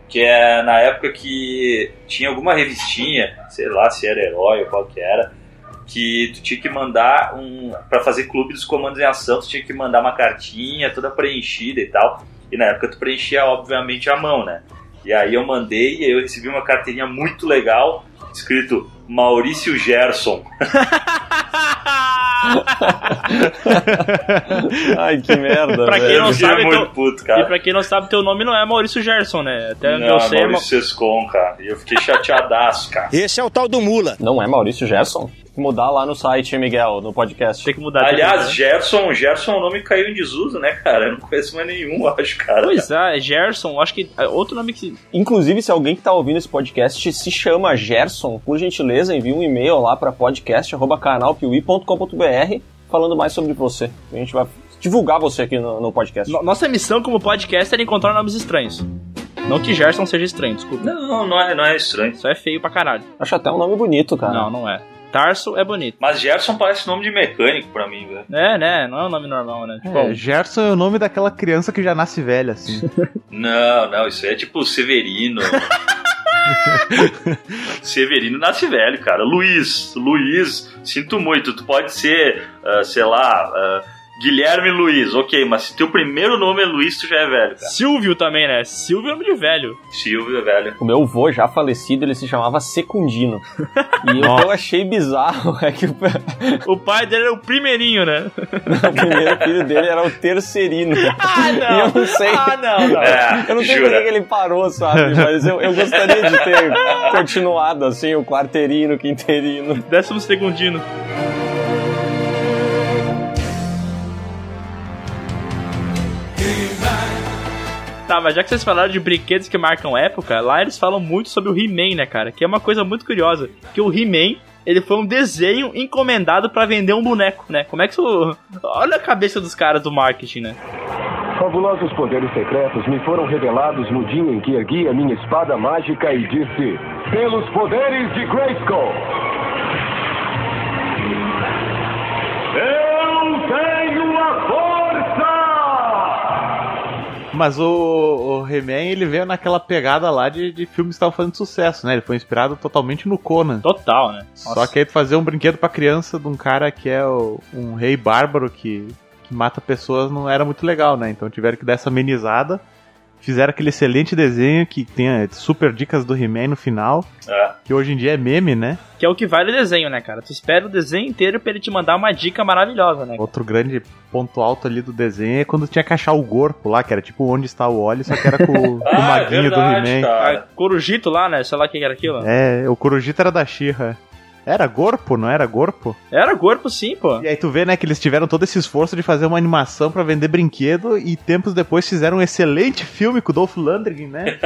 que é na época que tinha alguma revistinha, sei lá se era herói ou qual que era, que tu tinha que mandar um. Pra fazer clube dos comandos em ação, tu tinha que mandar uma cartinha toda preenchida e tal. E na época tu preenchia, obviamente, a mão, né? E aí eu mandei e aí eu recebi uma carteirinha muito legal, escrito Maurício Gerson.
Ai, que merda.
Pra quem
velho.
não
Eu
sabe,
muito puto,
E
cara.
pra quem não sabe, teu nome não é Maurício Gerson, né? Até
Não,
eu sei, é Ma-
Maurício Sescon, cara. E eu fiquei chateadaço, cara.
Esse é o tal do Mula.
Não é Maurício Gerson? Que mudar lá no site, Miguel, no podcast.
tem que mudar.
Aliás,
né?
Gerson, Gerson é um nome que caiu em desuso, né, cara? Eu não conheço mais nenhum, acho, cara.
Pois é, Gerson, acho que é outro nome que.
Inclusive, se alguém que tá ouvindo esse podcast se chama Gerson, por gentileza, envie um e-mail lá para podcast.canalpiuí.com.br falando mais sobre você. A gente vai divulgar você aqui no, no podcast.
No- Nossa missão como podcast era encontrar nomes estranhos. Não que Gerson seja estranho, desculpa.
Não, não é, não é estranho.
Isso é feio pra caralho.
Acho até um nome bonito, cara.
Não, não é. Tarso é bonito.
Mas Gerson parece nome de mecânico pra mim, velho.
É, né? Não é um nome normal, né? Tipo,
É, Gerson é o nome daquela criança que já nasce velha, assim.
Não, não, isso aí é tipo Severino. Severino nasce velho, cara. Luiz, Luiz, sinto muito. Tu pode ser, ah, sei lá, ah, Guilherme Luiz, ok, mas se teu primeiro nome é Luiz, tu já é velho, cara.
Silvio também, né? Silvio é nome de velho.
Silvio é velho.
O meu avô, já falecido, ele se chamava Secundino. E o que eu achei bizarro é que o,
O pai dele era o primeirinho, né?
o primeiro filho dele era o terceirino.
Ah,
E eu não sei.
Ah, não, não.
É,
Eu não sei por
jura.
que ele parou, sabe? Mas eu, eu gostaria de ter continuado assim, o quarteirino, o quinteirino.
Décimo segundino. Tá, mas já que vocês falaram de brinquedos que marcam época, lá eles falam muito sobre o He-Man, né, cara? Que é uma coisa muito curiosa. Que o He-Man, ele foi um desenho encomendado pra vender um boneco, né? Como é que isso... Olha a cabeça dos caras do marketing, né?
Fabulosos poderes secretos me foram revelados no dia em que ergui a minha espada mágica e disse: Pelos poderes de Grayskull! Eu tenho a força!
Mas o, o He-Man, ele veio naquela pegada lá de, de filmes que estavam fazendo sucesso, né? Ele foi inspirado totalmente no Conan.
Total, né?
Só que aí tu fazer um brinquedo pra criança de um cara que é o- um rei bárbaro que, que mata pessoas não era muito legal, né? Então tiveram que dar essa amenizada. Fizeram aquele excelente desenho que tem eh, super dicas do He-Man no final,
É.
que hoje em dia é meme, né?
Que é o que vale o desenho, né, cara? Tu espera o desenho inteiro pra ele te mandar uma dica maravilhosa, né?
Outro grande ponto alto ali do desenho é quando tinha que achar o corpo lá, que era tipo onde está o óleo, só que era com, com o
Ah, é
maguinho do
verdade,
He-Man.
cara.
Ah, Corujito lá, né? Sei lá o que era aquilo.
É, o Corujita era da Shira. Era corpo, não era corpo?
Era corpo sim, pô.
E aí tu vê, né, que eles tiveram todo esse esforço de fazer uma animação pra vender brinquedo e tempos depois fizeram um excelente filme com o Dolph Lundgren, né?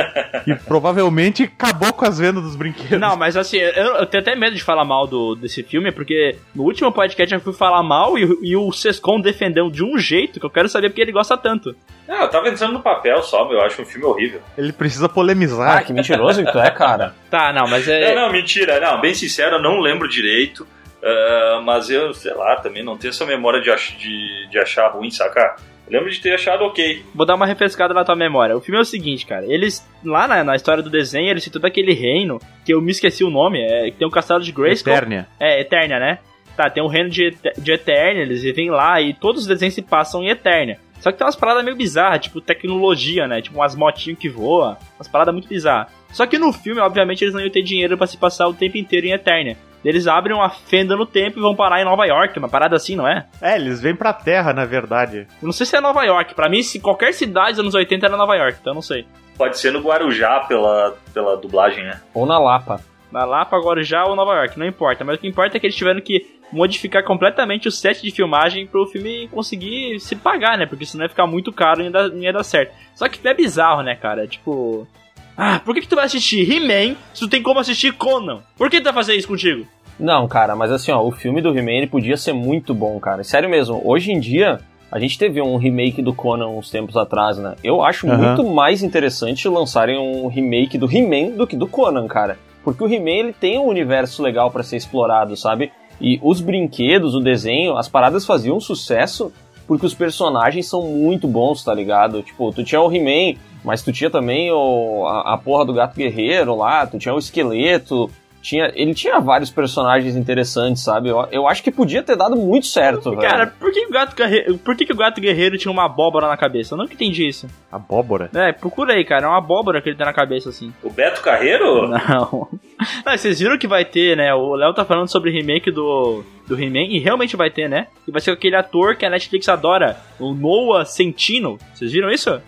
que provavelmente acabou com as vendas dos brinquedos.
Não, mas assim, eu, eu tenho até medo de falar mal do, desse filme, porque no último podcast eu fui falar mal e, e o Sescon defendeu de um jeito que eu quero saber porque ele gosta tanto.
Ah, eu tava entrando no papel só, meu. Eu acho um filme horrível.
Ele precisa polemizar.
Ah, que mentiroso que tu é, cara.
Tá, não, mas é.
Não, não, mentira. Não, bem sincero, eu não lembro direito. ah, mas eu, sei lá, também não tenho essa memória de, ach- de, de achar ruim, saca? Eu lembro de ter achado ok.
Vou dar uma refrescada na tua memória. O filme é o seguinte, cara. Eles, lá na, na história do desenho, eles citam daquele reino, que eu me esqueci o nome, é que tem um castelo de Grayskull.
Eternia.
É, Eternia, né? Tá, tem um reino de, de Eternia, eles vivem lá e todos os desenhos se passam em Eternia. Só que tem umas paradas meio bizarras, tipo tecnologia, né? Tipo umas motinhas que voam, umas paradas muito bizarras. Só que no filme, obviamente, eles não iam ter dinheiro pra se passar o tempo inteiro em Eternia. Eles abrem uma fenda no tempo e vão parar em Nova York, uma parada assim, não é?
É, eles vêm pra Terra, na verdade.
Eu não sei se é Nova York. Pra mim, se qualquer cidade dos anos 80 era Nova York, então eu não sei.
Pode ser no Guarujá pela, pela dublagem, né?
Ou na Lapa.
Na Lapa, Guarujá ou Nova York, não importa. Mas o que importa é que eles tiveram que modificar completamente o set de filmagem pro filme conseguir se pagar, né? Porque senão ia ficar muito caro e não ia dar, não ia dar certo. Só que é bizarro, né, cara? Tipo... Ah, por que, que tu vai assistir He-Man se tu tem como assistir Conan? Por que tu vai fazer isso contigo?
Não, cara, mas assim, ó, o filme do He-Man ele podia ser muito bom, cara. Sério mesmo, hoje em dia, a gente teve um remake do Conan uns tempos atrás, né? Eu acho
Aham.
muito mais interessante lançarem um remake do He-Man do que do Conan, cara. Porque o He-Man ele tem um universo legal pra ser explorado, sabe? E os brinquedos, o desenho, as paradas faziam sucesso porque os personagens são muito bons, tá ligado? Tipo, tu tinha o He-Man, mas tu tinha também o, a, a porra do gato guerreiro lá, tu tinha o esqueleto, tinha, ele tinha vários personagens interessantes, sabe? Eu, eu acho que podia ter dado muito certo, velho.
Cara, por que, o gato, Guerre- por que, que o gato guerreiro tinha uma abóbora na cabeça? Eu nunca entendi isso.
Abóbora.
É, procura aí, cara. É uma abóbora que ele tem na cabeça, assim.
O Beto Carreiro?
Não. Não, vocês viram que vai ter, né? O Léo tá falando sobre remake do, do He-Man e realmente vai ter, né? E vai ser aquele ator que a Netflix adora, o Noah Centino. Vocês viram isso?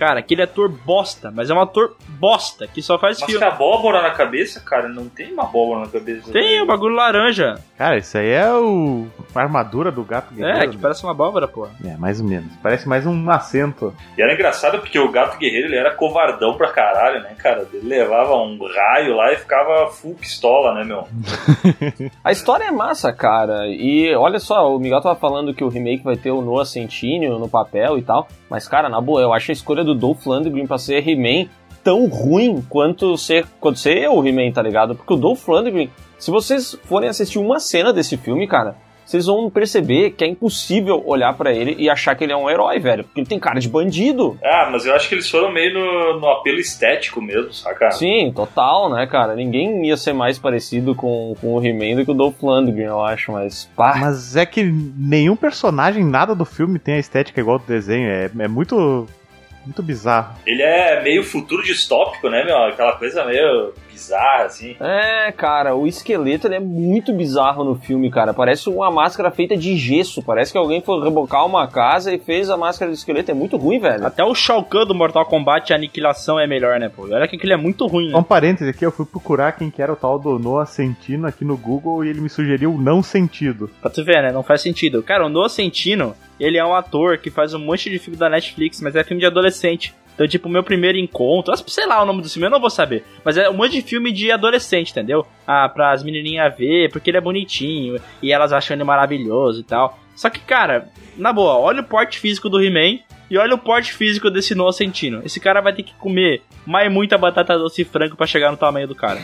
Cara, aquele ator bosta, mas é um ator bosta, que só faz
Mas
filme.
que abóbora na cabeça, cara, não tem uma abóbora na cabeça.
Tem o bagulho laranja.
Cara, isso aí é o... a armadura do gato
É,
guerreiro.
que parece uma abóbora, pô.
É, mais ou menos. Parece mais um acento.
E era engraçado porque o gato guerreiro ele era covardão pra caralho, né, cara? Ele levava um raio lá e ficava full pistola, né, meu?
A história é massa, cara. E olha só, o Miguel tava falando que o remake vai ter o Noah Centineo no papel e tal. Mas, cara, na boa, eu acho a escolha do Dolph Lundgren pra ser He-Man tão ruim quanto ser, quanto ser eu o He-Man, tá ligado? Porque o Dolph Lundgren, se vocês forem assistir uma cena desse filme, cara, vocês vão perceber que é impossível olhar pra ele e achar que ele é um herói, velho. Porque ele tem cara de bandido.
Ah, mas eu acho que eles foram meio no, no apelo estético mesmo, saca?
Sim, total, né, cara? Ninguém ia ser mais parecido com, com o He-Man do que o Dolph Lundgren, eu acho, mas pá.
Mas é que nenhum personagem, nada do filme tem a estética igual do desenho. É, é muito. Muito bizarro.
Ele é meio futuro distópico, né, meu? Aquela coisa meio bizarra, assim.
É, cara, o esqueleto ele é muito bizarro no filme, cara. Parece uma máscara feita de gesso. Parece que alguém foi rebocar uma casa e fez a máscara do esqueleto. É muito ruim, velho.
Até o Shao Kahn do Mortal Kombat, a aniquilação é melhor, né, pô? Olha que aquele é muito ruim, né?
Um parêntese aqui, eu fui procurar quem que era o tal do Noah Centino aqui no Google e ele me sugeriu não sentido.
Pra tu ver, né? Não faz sentido. Cara, o Noah Centino, ele é um ator que faz um monte de filme da Netflix, mas é filme de adolescente. Então, tipo, meu primeiro encontro, sei lá o nome do filme, eu não vou saber. Mas é um monte de filme de adolescente, entendeu? Ah, pra as menininhas ver, porque ele é bonitinho, e elas acham ele maravilhoso e tal. Só que, cara, na boa, olha o porte físico do He-Man e olha o porte físico desse Noah Centino. Esse cara vai ter que comer mais muita batata doce e frango pra chegar no tamanho do cara.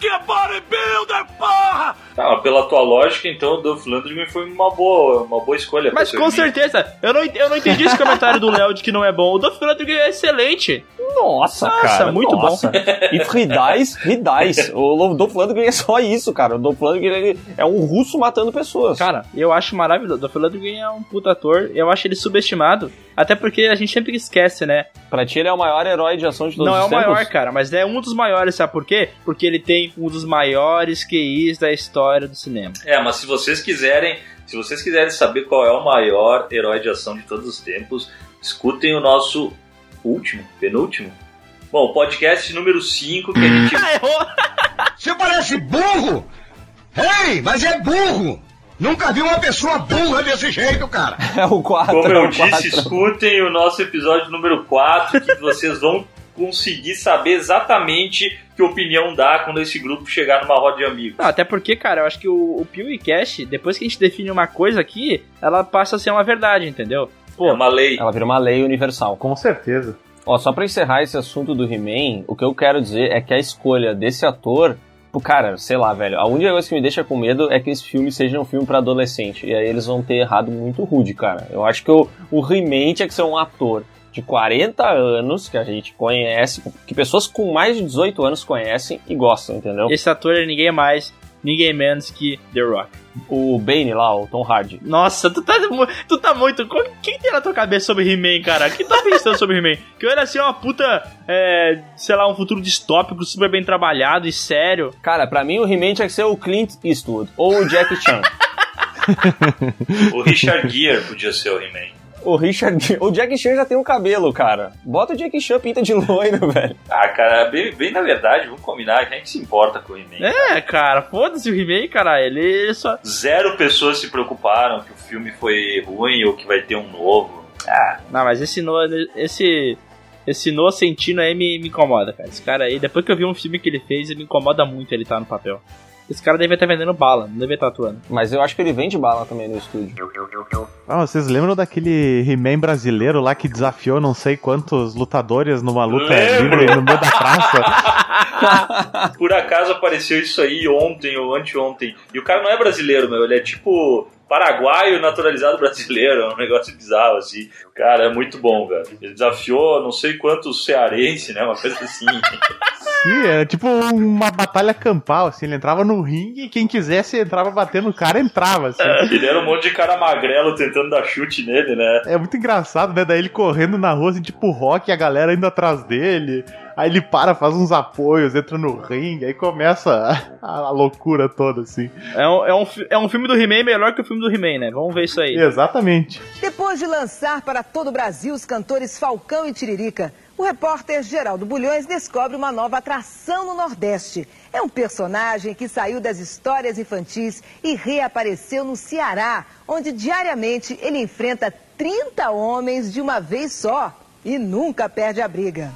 Que bodybuilder, porra!
Tá, pela tua lógica, então o Dolph Lundgren foi uma boa, uma boa escolha.
Mas com certeza, eu não, eu não entendi esse comentário do Léo de que não é bom. O Dolph Lundgren é excelente.
Nossa,
Nossa,
cara.
muito
nossa. bom. Dies, he dies. O Dolph Lundgren é só isso, cara. O Dolph Lundgren ele é um russo matando pessoas.
Cara, eu acho maravilhoso. O Dolph Lundgren é um puta ator. Eu acho ele subestimado. Até porque a gente sempre esquece, né?
Pra ti ele é o maior herói de ação de todos
Não
os
é o
tempos?
maior, cara, mas é um dos maiores, sabe por quê? Porque ele tem um dos maiores QIs da história do cinema.
É, mas se vocês quiserem, se vocês quiserem saber qual é o maior herói de ação de todos os tempos, escutem o nosso último, penúltimo. Bom, podcast número 5 que a gente.
Você parece burro! Ei, mas é burro! Nunca vi uma pessoa burra desse jeito, cara!
É o 4.
Como
é
eu
o
disse,
quatro.
escutem o nosso episódio número 4, que vocês vão conseguir saber exatamente que opinião dá quando esse grupo chegar numa roda de amigos.
Não, até porque, cara, eu acho que o, o Pew e Cash, depois que a gente define uma coisa aqui, ela passa a ser uma verdade, entendeu? Pô,
é uma lei.
Ela vira uma lei universal.
Com certeza.
Ó, só pra encerrar esse assunto do He-Man, o que eu quero dizer é que a escolha desse ator, cara, sei lá, velho, a única coisa que me deixa com medo é que esse filme seja um filme pra adolescente. E aí eles vão ter errado muito rude, cara. Eu acho que o, o He-Man tinha que ser um ator de 40 anos, que a gente conhece, que pessoas com mais de 18 anos conhecem e gostam, entendeu?
esse ator é ninguém mais, ninguém menos que The Rock.
O Bane lá, o Tom Hardy.
Nossa, tu tá, tu tá muito. O que tem na tua cabeça sobre He-Man, cara? O que tu tá pensando sobre He-Man? Que eu era assim, uma puta. É, sei lá, um futuro distópico, super bem trabalhado e sério.
Cara, pra mim o He-Man tinha que ser o Clint Eastwood ou o Jackie Chan.
O Richard Gere podia ser o He-Man.
O Richard. O Jackie Chan já tem um cabelo, cara. Bota o Jackie Chan pinta de loiro, velho.
Ah, cara, bem, bem na verdade, vamos combinar, quem é que se importa com o He-Man?
É, cara, foda-se o He-Man, cara. Ele só.
Zero pessoas se preocuparam que o filme foi ruim ou que vai ter um novo. Ah,
Não, mas esse Noah, esse. Esse Noah Centino aí me, me incomoda, cara. Esse cara aí, depois que eu vi um filme que ele fez, ele me incomoda muito ele tá no papel. Esse cara deve estar vendendo bala, não deve estar atuando.
Mas eu acho que ele vende bala também no estúdio.
Ah, vocês lembram daquele He-Man brasileiro lá que desafiou não sei quantos lutadores numa luta
Lembro.
livre no meio da praça?
Por acaso apareceu isso aí ontem ou anteontem. E o cara não é brasileiro, meu. Ele é tipo paraguaio naturalizado brasileiro. É um negócio bizarro, assim. Cara, é muito bom, velho. Ele desafiou não sei quantos cearenses, né? Uma coisa assim.
Sim, era tipo uma batalha campal, assim. Ele entrava no ringue e quem quisesse entrava batendo o cara, entrava, assim.
Ele era um monte de cara magrelo tentando dar chute nele, né?
É muito engraçado, né? Daí ele correndo na rua, assim, tipo rock, a galera indo atrás dele. Aí ele para, faz uns apoios, entra no ringue, aí começa a, a loucura toda, assim.
É um, é, um, é um filme do He-Man melhor que o filme do He-Man, né? Vamos ver isso aí.
Exatamente.
Depois de lançar para todo o Brasil os cantores Falcão e Tiririca, o repórter Geraldo Bulhões descobre uma nova atração no Nordeste. É um personagem que saiu das histórias infantis e reapareceu no Ceará, onde diariamente ele enfrenta 30 homens de uma vez só e nunca perde a briga.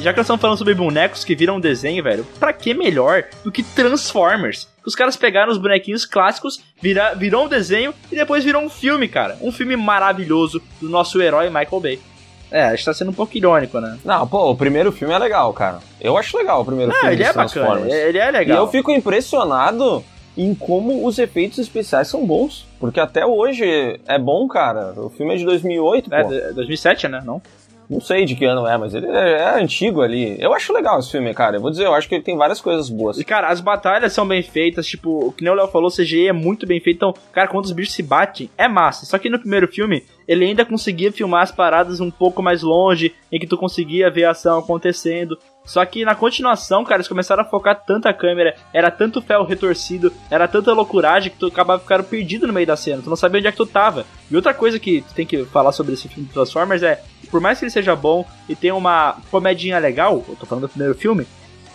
Já que nós estamos falando sobre bonecos que viram desenho, velho, pra que melhor do que Transformers? Os caras pegaram os bonequinhos clássicos, vira, virou um desenho e depois virou um filme, cara. Um filme maravilhoso do nosso herói Michael Bay. É, a gente tá sendo um pouco irônico, né?
Não, pô, o primeiro filme é legal, cara. Eu acho legal o primeiro
Não,
filme
ele é bacana,
Transformers.
ele é legal.
E eu fico impressionado em como os efeitos especiais são bons. Porque até hoje é bom, cara. O filme é de 2008,
É,
pô.
de- 2007, né? Não?
Não sei de que ano é, mas ele é, é antigo ali. Eu acho legal esse filme, cara. Eu vou dizer, eu acho que ele tem várias coisas boas.
E, cara, as batalhas são bem feitas, tipo, o que nem o Léo falou, CGI é muito bem feito. Então, cara, quando os bichos se batem, é massa. Só que no primeiro filme, ele ainda conseguia filmar as paradas um pouco mais longe, em que tu conseguia ver a ação acontecendo. Só que na continuação, cara, eles começaram a focar tanta câmera, era tanto ferro retorcido, era tanta loucuragem que tu acabava ficando perdido no meio da cena, tu não sabia onde é que tu tava. E outra coisa que tu tem que falar sobre esse filme de Transformers é, por mais que ele seja bom e tenha uma comedinha legal, eu tô falando do primeiro filme,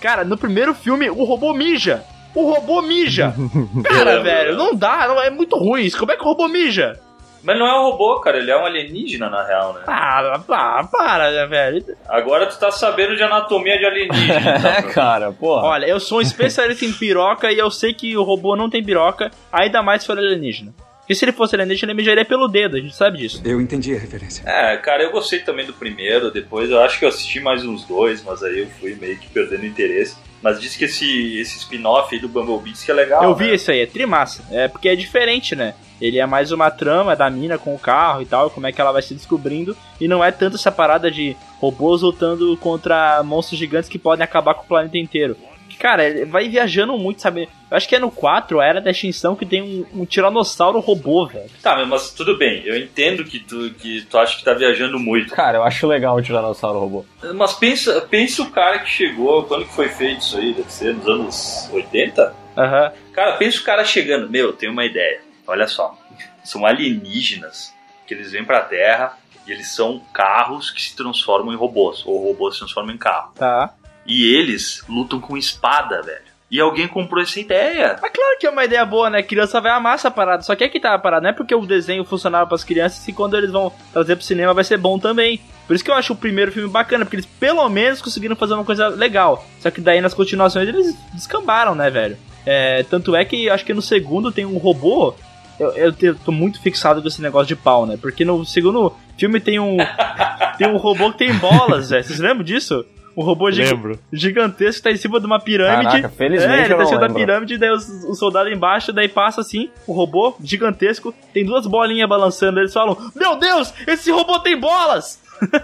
cara, no primeiro filme o robô mija. O robô mija. Cara,
É,
velho, não dá, não, é muito ruim isso. Como é que o robô mija?
Mas não é um robô, cara, ele é um alienígena na real, né?
Ah, para, para, né, velho.
Agora tu tá sabendo de anatomia de alienígena.
É,
então.
cara, porra.
Olha, eu sou um especialista em piroca e eu sei que o robô não tem piroca, ainda mais se for alienígena. Porque se ele fosse alienígena, ele mijaria pelo dedo, a gente sabe disso.
Eu entendi a referência.
É, cara, eu gostei também do primeiro, depois eu acho que eu assisti mais uns dois, mas aí eu fui meio que perdendo interesse. Mas diz que esse, esse spin-off aí do Bumblebee diz que é legal.
eu vi
né?
isso aí, é trimassa. É porque é diferente, né? Ele é mais uma trama da mina com o carro e tal, como é que ela vai se descobrindo. E não é tanto essa parada de robôs lutando contra monstros gigantes que podem acabar com o planeta inteiro. Cara, ele vai viajando muito, sabe? Eu acho que é no 4, a Era da Extinção, que tem um, um tiranossauro robô, velho.
Tá, mas tudo bem, eu entendo que tu, que tu acha que tá viajando muito.
Cara, eu acho legal o Tiranossauro Robô.
Mas pensa, pensa o cara que chegou, quando que foi feito isso aí? Deve ser nos anos 80?
Aham.
Cara, pensa o cara chegando, meu, tenho uma ideia. Olha só, são alienígenas que eles vêm pra Terra e eles são carros que se transformam em robôs, ou robôs se transformam em carro.
Tá.
E eles lutam com espada, velho. E alguém comprou essa ideia.
Mas claro que é uma ideia boa, né? Criança vai amar essa parada. Só que é que tá a parada. Não é porque o desenho funcionava pras crianças e quando eles vão trazer pro cinema vai ser bom também. Por isso que eu acho o primeiro filme bacana, porque eles pelo menos conseguiram fazer uma coisa legal. Só que daí nas continuações eles descambaram, né, velho? É, tanto é que acho que no segundo tem um robô. Eu, eu, eu tô muito fixado com esse negócio de pau, né? Porque no segundo filme tem um. tem um robô que tem bolas, velho. Vocês lembram disso? Um robô
Lembro.
gigantesco tá em cima de uma pirâmide.
Caraca, felizmente
é, ele tá em cima da pirâmide, daí os, os soldados embaixo, daí passa assim, o robô gigantesco, tem duas bolinhas balançando, eles falam: Meu Deus, esse robô tem bolas!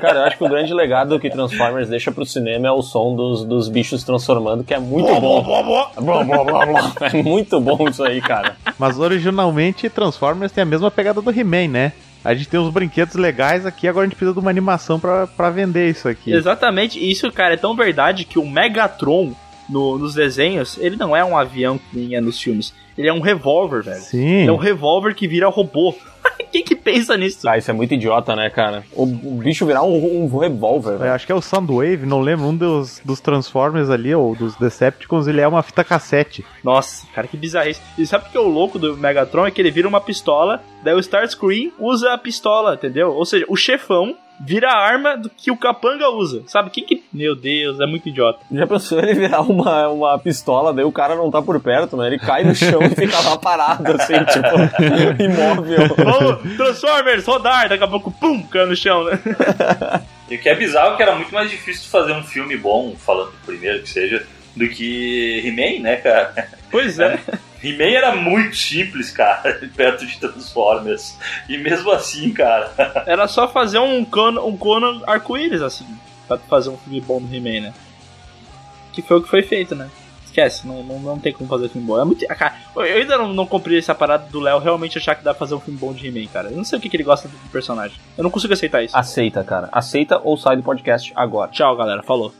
Cara, eu acho que o grande legado que Transformers deixa pro cinema é o som dos, dos bichos transformando, que é muito bom. É muito bom isso aí, cara.
Mas originalmente Transformers tem a mesma pegada do He-Man, né? A gente tem uns brinquedos legais aqui, agora a gente precisa de uma animação pra, pra vender isso aqui.
Exatamente, isso, cara, é tão verdade que o Megatron no- nos desenhos, ele não é um avião que nem é nos filmes. Ele é um revólver, velho.
Sim.
É um revólver que vira robô. Quem que pensa nisso?
Ah, isso é muito idiota, né, cara? O, o bicho virar um, um revólver,
Eu
velho.
acho que é o Soundwave, não lembro, um dos, dos Transformers ali, ou dos Decepticons, ele é uma fita cassete.
Nossa, cara, que bizarrice. E sabe o que é o louco do Megatron? É que ele vira uma pistola, daí o Starscream usa a pistola, entendeu? Ou seja, o chefão vira a arma do que o capanga usa. Sabe? Quem que. Meu Deus, é muito idiota.
Já pensou ele virar uma, uma pistola, daí o cara não tá por perto, né? Ele cai no chão e fica lá parado, assim, tipo, imóvel.
Vamos, Transformers, rodar! Daqui a pouco, pum, cai no chão, né?
E o que é bizarro é que era muito mais difícil fazer um filme bom, falando do primeiro que seja, do que He-Man, né, cara?
Pois é.
He-Man era muito simples, cara, perto de Transformers. E mesmo assim, cara.
Era só fazer um Conan, um Conan arco-íris, assim, pra fazer um filme bom do He-Man, né? Que foi o que foi feito, né? Esquece, não, não, não tem como fazer filme bom. É muito. ah, Cara, eu ainda não, não comprei essa parada do Léo realmente achar que dá pra fazer um filme bom de He-Man, cara. Eu não sei o que, que ele gosta do personagem. Eu não consigo aceitar isso.
Aceita, cara. Aceita ou sai do podcast agora.
Tchau, galera. Falou.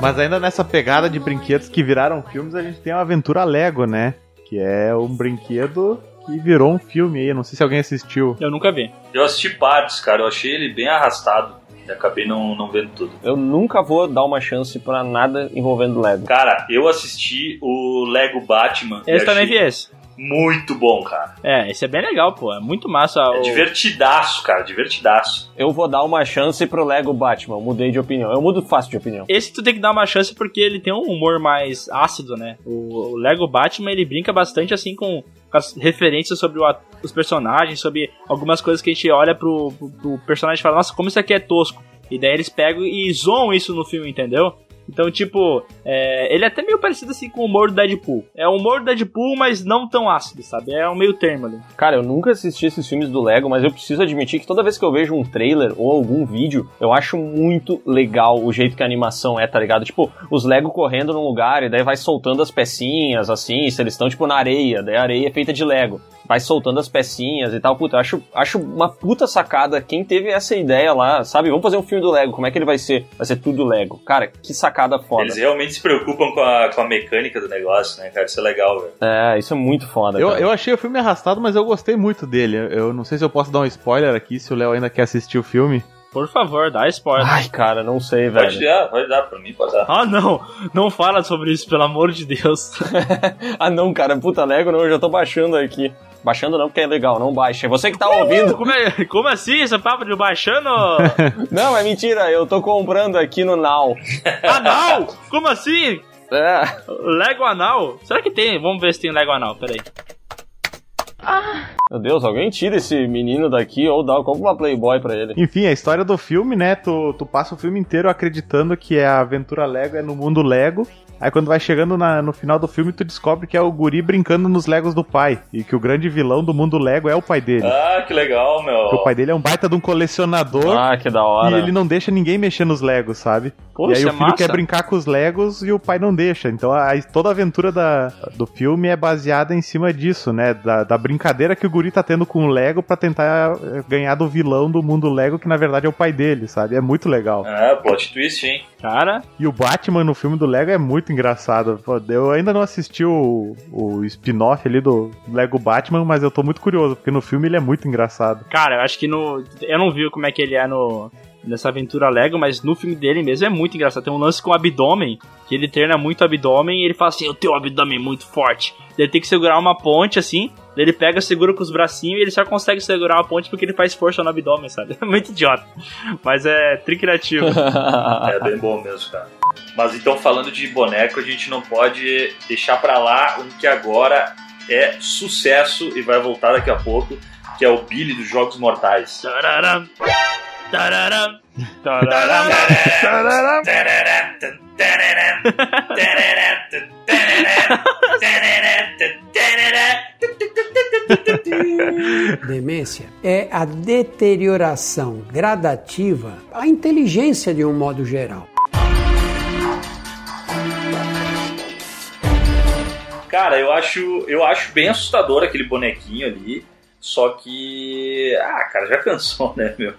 Mas ainda nessa pegada de brinquedos que viraram filmes, a gente tem a Aventura Lego, né? Que é um brinquedo que virou um filme aí. Não sei se alguém assistiu.
Eu nunca vi.
Eu assisti partes, cara, eu achei ele bem arrastado. E acabei não, não vendo tudo.
Eu nunca vou dar uma chance pra nada envolvendo Lego.
Cara, eu assisti o Lego Batman.
Esse também
achei-
vi esse.
Muito bom, cara.
É, esse é bem legal, pô. É muito massa.
É
o-
divertidaço, cara, divertidaço.
Eu vou dar uma chance pro Lego Batman. Mudei de opinião. Eu mudo fácil de opinião.
Esse tu tem que dar uma chance porque ele tem um humor mais ácido, né? O, o Lego Batman, ele brinca bastante assim com, as referências sobre o os personagens, sobre algumas coisas que a gente olha pro, pro, pro personagem e fala, nossa, como isso aqui é tosco. E daí eles pegam e zoam isso no filme, entendeu? Então, tipo, é, ele é até meio parecido assim com o humor do Deadpool. É o humor do Deadpool, mas não tão ácido, sabe? É um meio termo ali.
Cara, eu nunca assisti esses filmes do Lego, mas eu preciso admitir que toda vez que eu vejo um trailer ou algum vídeo, eu acho muito legal o jeito que a animação é, tá ligado? Tipo, os Lego correndo num lugar e daí vai soltando as pecinhas, assim, se eles estão, tipo, na areia, daí a areia é feita de Lego. Vai soltando as pecinhas e tal. Puta, eu acho, acho uma puta sacada quem teve essa ideia lá, sabe? Vamos fazer um filme do Lego, como é que ele vai ser? Vai ser tudo Lego. Cara, que sacada foda.
Eles realmente se preocupam com a, com a mecânica do negócio, né, cara? Isso é legal, velho.
É, isso é muito foda,
Eu,
cara.
eu achei o filme arrastado, mas eu gostei muito dele. Eu- Eu não sei se eu posso dar um spoiler aqui, se o Léo ainda quer assistir o filme.
Por favor, dá spoiler.
Ai, cara, não sei, velho.
Pode dar, pode dar, pra mim pode dar.
Ah, não! Não fala sobre isso, pelo amor de Deus.
ah, não, cara, puta Lego, não, eu já tô baixando aqui. Baixando não, porque é legal, não baixa. É você que tá ouvindo.
Como, é- como assim? Esse papo de baixando?
Não, é mentira, eu tô comprando aqui no Now.
Anal? Como assim?
É.
Lego anal? Será que tem? Vamos ver se tem Lego anal, peraí.
Meu Deus, alguém tira esse menino daqui ou dá, compra uma Playboy pra ele.
Enfim, a história do filme, né? Tu, tu passa o filme inteiro acreditando que a aventura Lego é no mundo Lego. Aí quando vai chegando na- no final do filme, tu descobre que é o guri brincando nos Legos do pai. E que o grande vilão do mundo Lego é o pai dele.
Ah, que legal, meu.
Porque o pai dele é um baita de um colecionador.
Ah, que da hora.
E ele não deixa ninguém mexer nos Legos, sabe?
Pô,
e aí o
é
filho
massa.
quer brincar com os Legos e o pai não deixa. Então a- toda a aventura da, do filme é baseada em cima disso, né? Da, da brincadeira que o guri tá tendo com o Lego pra tentar eh, ganhar do vilão do mundo Lego, que na verdade é o pai dele, sabe? É muito legal.
Ah, plot twist, hein?
Cara,
E o Batman no filme do Lego é muito engraçado. Pô, eu ainda não assisti o, o spin-off ali do Lego Batman, mas eu tô muito curioso, porque no filme ele é muito engraçado.
cara, eu acho que no. Eu não vi como é que ele é no. Nessa aventura Lego, mas no filme dele mesmo é muito engraçado. Tem um lance com o abdômen, que ele treina muito o abdômen e ele fala assim: Eu tenho um abdômen muito forte. Ele tem que segurar uma ponte assim, ele pega, segura com os bracinhos e ele só consegue segurar a ponte porque ele faz força no abdômen, sabe? É muito idiota. Mas é tri criativo.
É bem bom mesmo, cara. Mas então, falando de boneco, a gente não pode deixar pra lá um que agora é sucesso e vai voltar daqui a pouco, que é o Billy dos Jogos Mortais.
Tararam, tararam, tararam.
Demência é a deterioração gradativa, a inteligência de um modo geral.
Cara, eu acho, eu acho bem assustador aquele bonequinho ali. Só que. Ah, cara, já cansou, né, meu?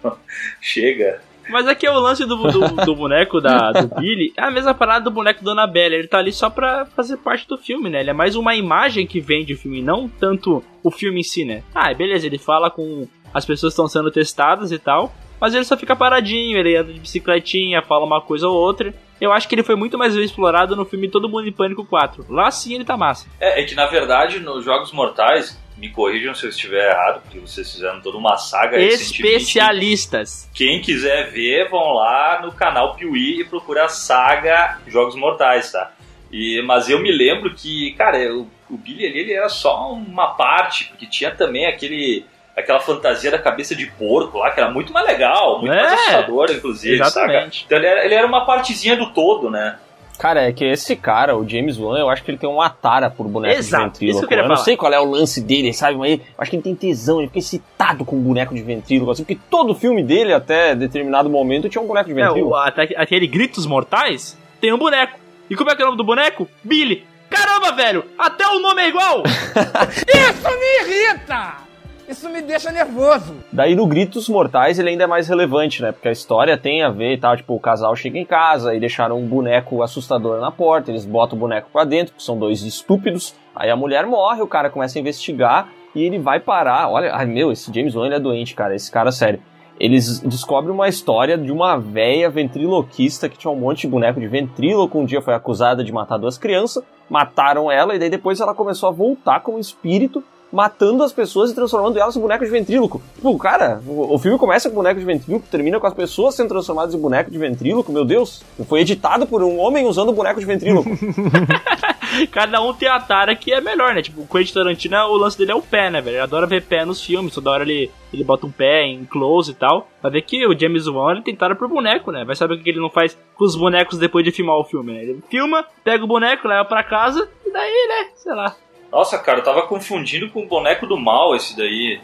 Chega.
Mas aqui é o lance do, do, do boneco da, do Billy. É a mesma parada do boneco da Annabelle. Ele tá ali só pra fazer parte do filme, né? Ele é mais uma imagem que vende o filme, não tanto o filme em si, né? Ah, beleza, ele fala com as pessoas estão sendo testadas e tal. Mas ele só fica paradinho, ele anda de bicicletinha, fala uma coisa ou outra. Eu acho que ele foi muito mais bem explorado no filme Todo Mundo em Pânico 4. Lá sim ele tá massa.
É, é que na verdade nos Jogos Mortais, me corrijam se eu estiver errado, porque vocês fizeram toda uma saga.
Especialistas.
Quem quiser ver, vão lá no canal Piuí e procura a saga Jogos Mortais, tá? E, mas eu me lembro que, cara, o, o Billy ali ele era só uma parte, porque tinha também aquele aquela fantasia da cabeça de porco lá, que era muito mais legal, muito
É,
mais assustadora, inclusive,
exatamente.
saca? Então ele era, ele era uma partezinha do todo, né?
Cara, é que esse cara, o James Wan, eu acho que ele tem uma tara por boneco
Exato,
de ventríloco.
que eu queria
não sei qual é o lance dele, sabe? Mas eu acho que ele tem tesão, ele fica excitado com boneco de ventríloco, assim, porque todo filme dele, até determinado momento, tinha um boneco de
É,
ventríloco.
o, até, aquele Gritos Mortais tem um boneco. E como é que é o nome do boneco? Billy. Caramba, velho! Até o nome é igual!
Isso me irrita! Isso me deixa nervoso.
Daí no Gritos Mortais ele ainda é mais relevante, né? Porque a história tem a ver e tal, tipo, o casal chega em casa e deixaram um boneco assustador na porta, eles botam o boneco pra dentro, que são dois estúpidos, aí a mulher morre, o cara começa a investigar e ele vai parar. Olha, ai meu, esse James Wan ele é doente, cara, esse cara, sério. Eles descobrem uma história de uma véia ventriloquista que tinha um monte de boneco de ventríloco, um dia foi acusada de matar duas crianças, mataram ela, e daí depois ela começou a voltar como espírito, matando as pessoas e transformando elas em bonecos de ventríloco. Tipo, cara, o, o filme começa com boneco de ventríloco, termina com as pessoas sendo transformadas em boneco de ventríloco, meu Deus. Foi editado por um homem usando boneco de ventríloco.
Cada um tem a tara que é melhor, né? Tipo, o Quentin Tarantino, o lance dele é o pé, né, velho? Ele adora ver pé nos filmes, toda hora ele, ele bota um pé em close e tal. Pra ver que o James Wan, ele tem tara por boneco, né? Vai saber o que ele não faz com os bonecos depois de filmar o filme, né? Ele filma, pega o boneco, leva pra casa, e daí, né, sei lá.
Nossa, cara, eu tava confundindo com o boneco do mal esse daí.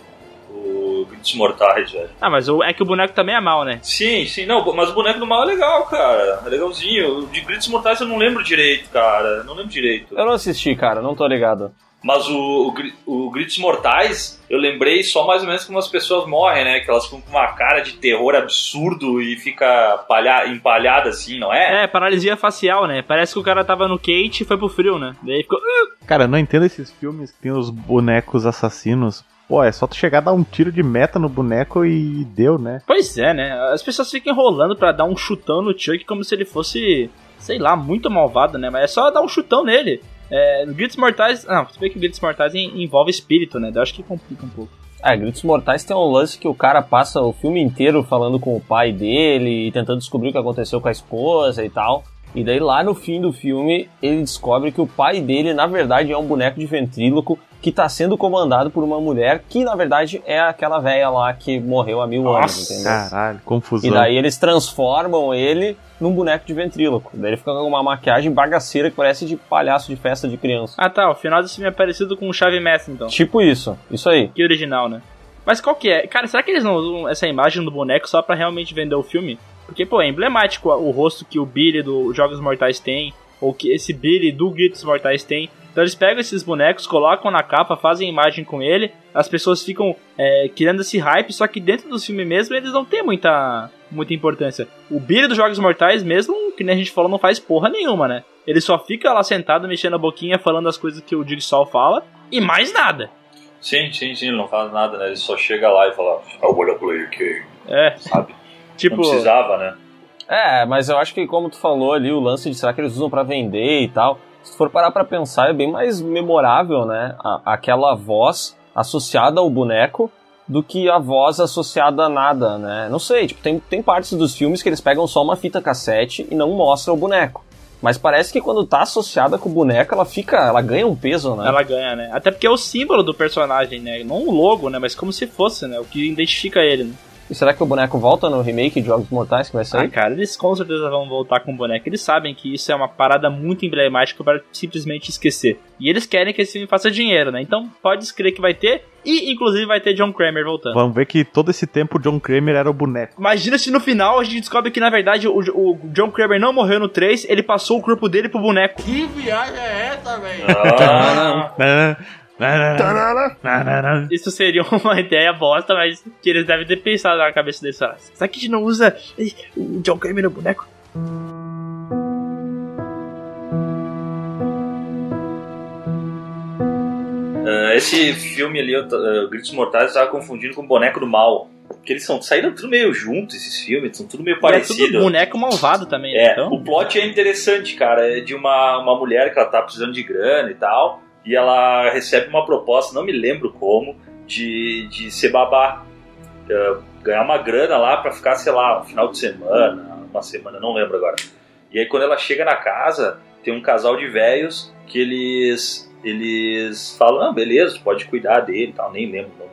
O Gritos Mortais, velho.
Ah, mas o, é que o boneco também é mal, né?
Sim, sim, não, mas o boneco do mal é legal, cara. É legalzinho. O de Gritos Mortais eu não lembro direito, cara. Não lembro direito.
Eu não assisti, cara, não tô ligado.
Mas o, o, o Gritos Mortais, eu lembrei só mais ou menos como as pessoas morrem, né? Que elas ficam com uma cara de terror absurdo e fica palha, empalhada assim, não é?
É, paralisia facial, né? Parece que o cara tava no quente e foi pro frio, né? Daí ficou.
Cara, eu não entendo esses filmes que tem os bonecos assassinos. Pô, é só tu chegar a dar um tiro de meta no boneco e deu, né?
Pois é, né? As pessoas ficam enrolando pra dar um chutão no Chuck como se ele fosse, sei lá, muito malvado, né? Mas é só dar um chutão nele. É, Gritos Mortais. Não, você vê que Gritos Mortais en- envolve espírito, né? Eu acho que complica um pouco.
É, Gritos Mortais tem um lance que o cara passa o filme inteiro falando com o pai dele e tentando descobrir o que aconteceu com a esposa e tal. E daí lá no fim do filme ele descobre que o pai dele na verdade é um boneco de ventríloco que tá sendo comandado por uma mulher que na verdade é aquela velha lá que morreu há mil anos, entendeu?
Caralho, confusão.
E daí eles transformam ele num boneco de ventríloco. Daí ele fica com uma maquiagem bagaceira que parece de palhaço de festa de criança.
Ah tá, o final desse filme é parecido com o Chave Mestre, então.
Tipo isso, isso aí.
Que original, né? Mas qual que é? Cara, será que eles não usam essa imagem do boneco só pra realmente vender o filme? Porque, pô, é emblemático o rosto que o Billy do Jogos Mortais tem, ou que esse Billy do Gritos Mortais tem. Então eles pegam esses bonecos, colocam na capa, fazem imagem com ele, as pessoas ficam é, criando esse hype, só que dentro do filme mesmo eles não têm muita, muita importância. O Billy dos Jogos Mortais mesmo, que nem a gente falou, não faz porra nenhuma, né? Ele só fica lá sentado, mexendo a boquinha, falando as coisas que o Jigsaw fala, e mais nada.
Sim, sim, sim, ele não faz nada, né? Ele só chega lá e fala, I wanna play a game.
É.
Sabe?
Tipo.
Não precisava, né?
É, mas eu acho que como tu falou ali, o lance de será que eles usam pra vender e tal, se tu for parar pra pensar, é bem mais memorável, né? A- aquela voz associada ao boneco do que a voz associada a nada, né? Não sei, tipo, tem, tem partes dos filmes que eles pegam só uma fita cassete e não mostram o boneco. Mas parece que quando tá associada com o boneco, ela fica. ela ganha um peso, né?
Ela ganha, né? Até porque é o símbolo do personagem, né? Não o logo, né? Mas como se fosse, né? O que identifica ele, né?
E será que o boneco volta no remake de Jogos Mortais que vai
Ah,
sair?
cara, eles com certeza vão voltar com o boneco. Eles sabem que isso é uma parada muito emblemática para simplesmente esquecer. E eles querem que esse filme faça dinheiro, né? Então pode escrever que vai ter. E inclusive vai ter John Kramer voltando.
Vamos ver que todo esse tempo o John Kramer era o boneco.
Imagina se no final a gente descobre que na verdade o, o John Kramer não morreu no 3, ele passou o corpo dele pro boneco.
Que viagem é essa, velho?
Isso seria uma ideia bosta, mas que eles devem ter pensado na cabeça deles. Será será que a gente não usa o John Kramer no boneco?
Ah, esse filme ali, t- ah, Gritos Mortais, eu tava confundindo com o Boneco do Mal. Porque eles são, saíram tudo meio juntos, esses filmes, são tudo meio
é
parecidos.
tudo boneco malvado também, né?
É,
Então,
o plot é interessante, cara. É de uma, uma mulher que ela tá precisando de grana e tal. E ela recebe uma proposta, não me lembro como, de, de ser babá. É, ganhar uma grana lá pra ficar, sei lá, um final de semana, uma semana, não lembro agora. E aí quando ela chega na casa, tem um casal de velhos que eles eles falam, ah, beleza, pode cuidar dele tal, nem lembro o nome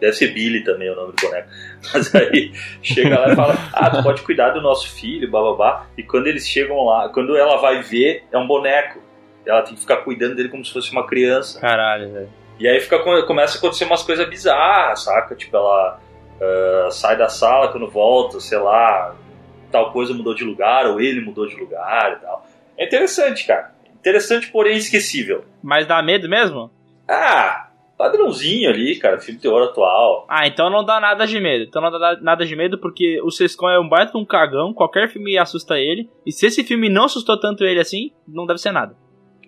Deve ser Billy também o nome do boneco. Mas aí chega lá e fala, ah, tu pode cuidar do nosso filho, bababá. E quando eles chegam lá, quando ela vai ver, é um boneco. Ela tem que ficar cuidando dele como se fosse uma criança.
Caralho, velho.
E aí fica, começa a acontecer umas coisas bizarras, saca? Tipo, ela ah, sai da sala quando volta, sei lá, tal coisa mudou de lugar, ou ele mudou de lugar e tal. É interessante, cara. Interessante, porém esquecível.
Mas dá medo mesmo?
Ah, padrãozinho ali, cara, filme teor atual.
Ah, então não dá nada de medo. Então não dá nada de medo porque o Sescon é um baita de um cagão, qualquer filme assusta ele. E se esse filme não assustou tanto ele assim, não deve ser nada.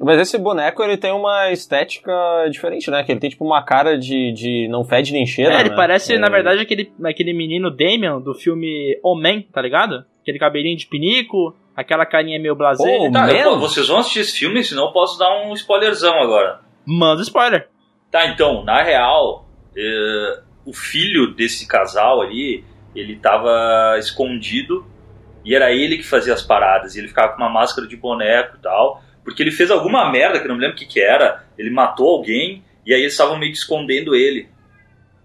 Mas esse boneco, ele tem uma estética diferente, né? Que ele tem tipo uma cara de, de não fede nem cheira,
é, ele
né?
parece,
É.
na verdade, aquele, aquele menino Damien do filme Omen, tá ligado? Aquele cabelinho de pinico, Aquela carinha meio blasé.
Pô,
Tá, eu-
Man?
vocês vão assistir esse filme, senão eu posso dar um spoilerzão agora.
Manda spoiler.
Tá, então, na real, eh, o filho desse casal ali, ele tava escondido e era ele que fazia as paradas. E ele ficava com uma máscara de boneco e tal. Porque ele fez alguma merda, que eu não me lembro o que que era. Ele matou alguém e aí eles estavam meio que escondendo ele.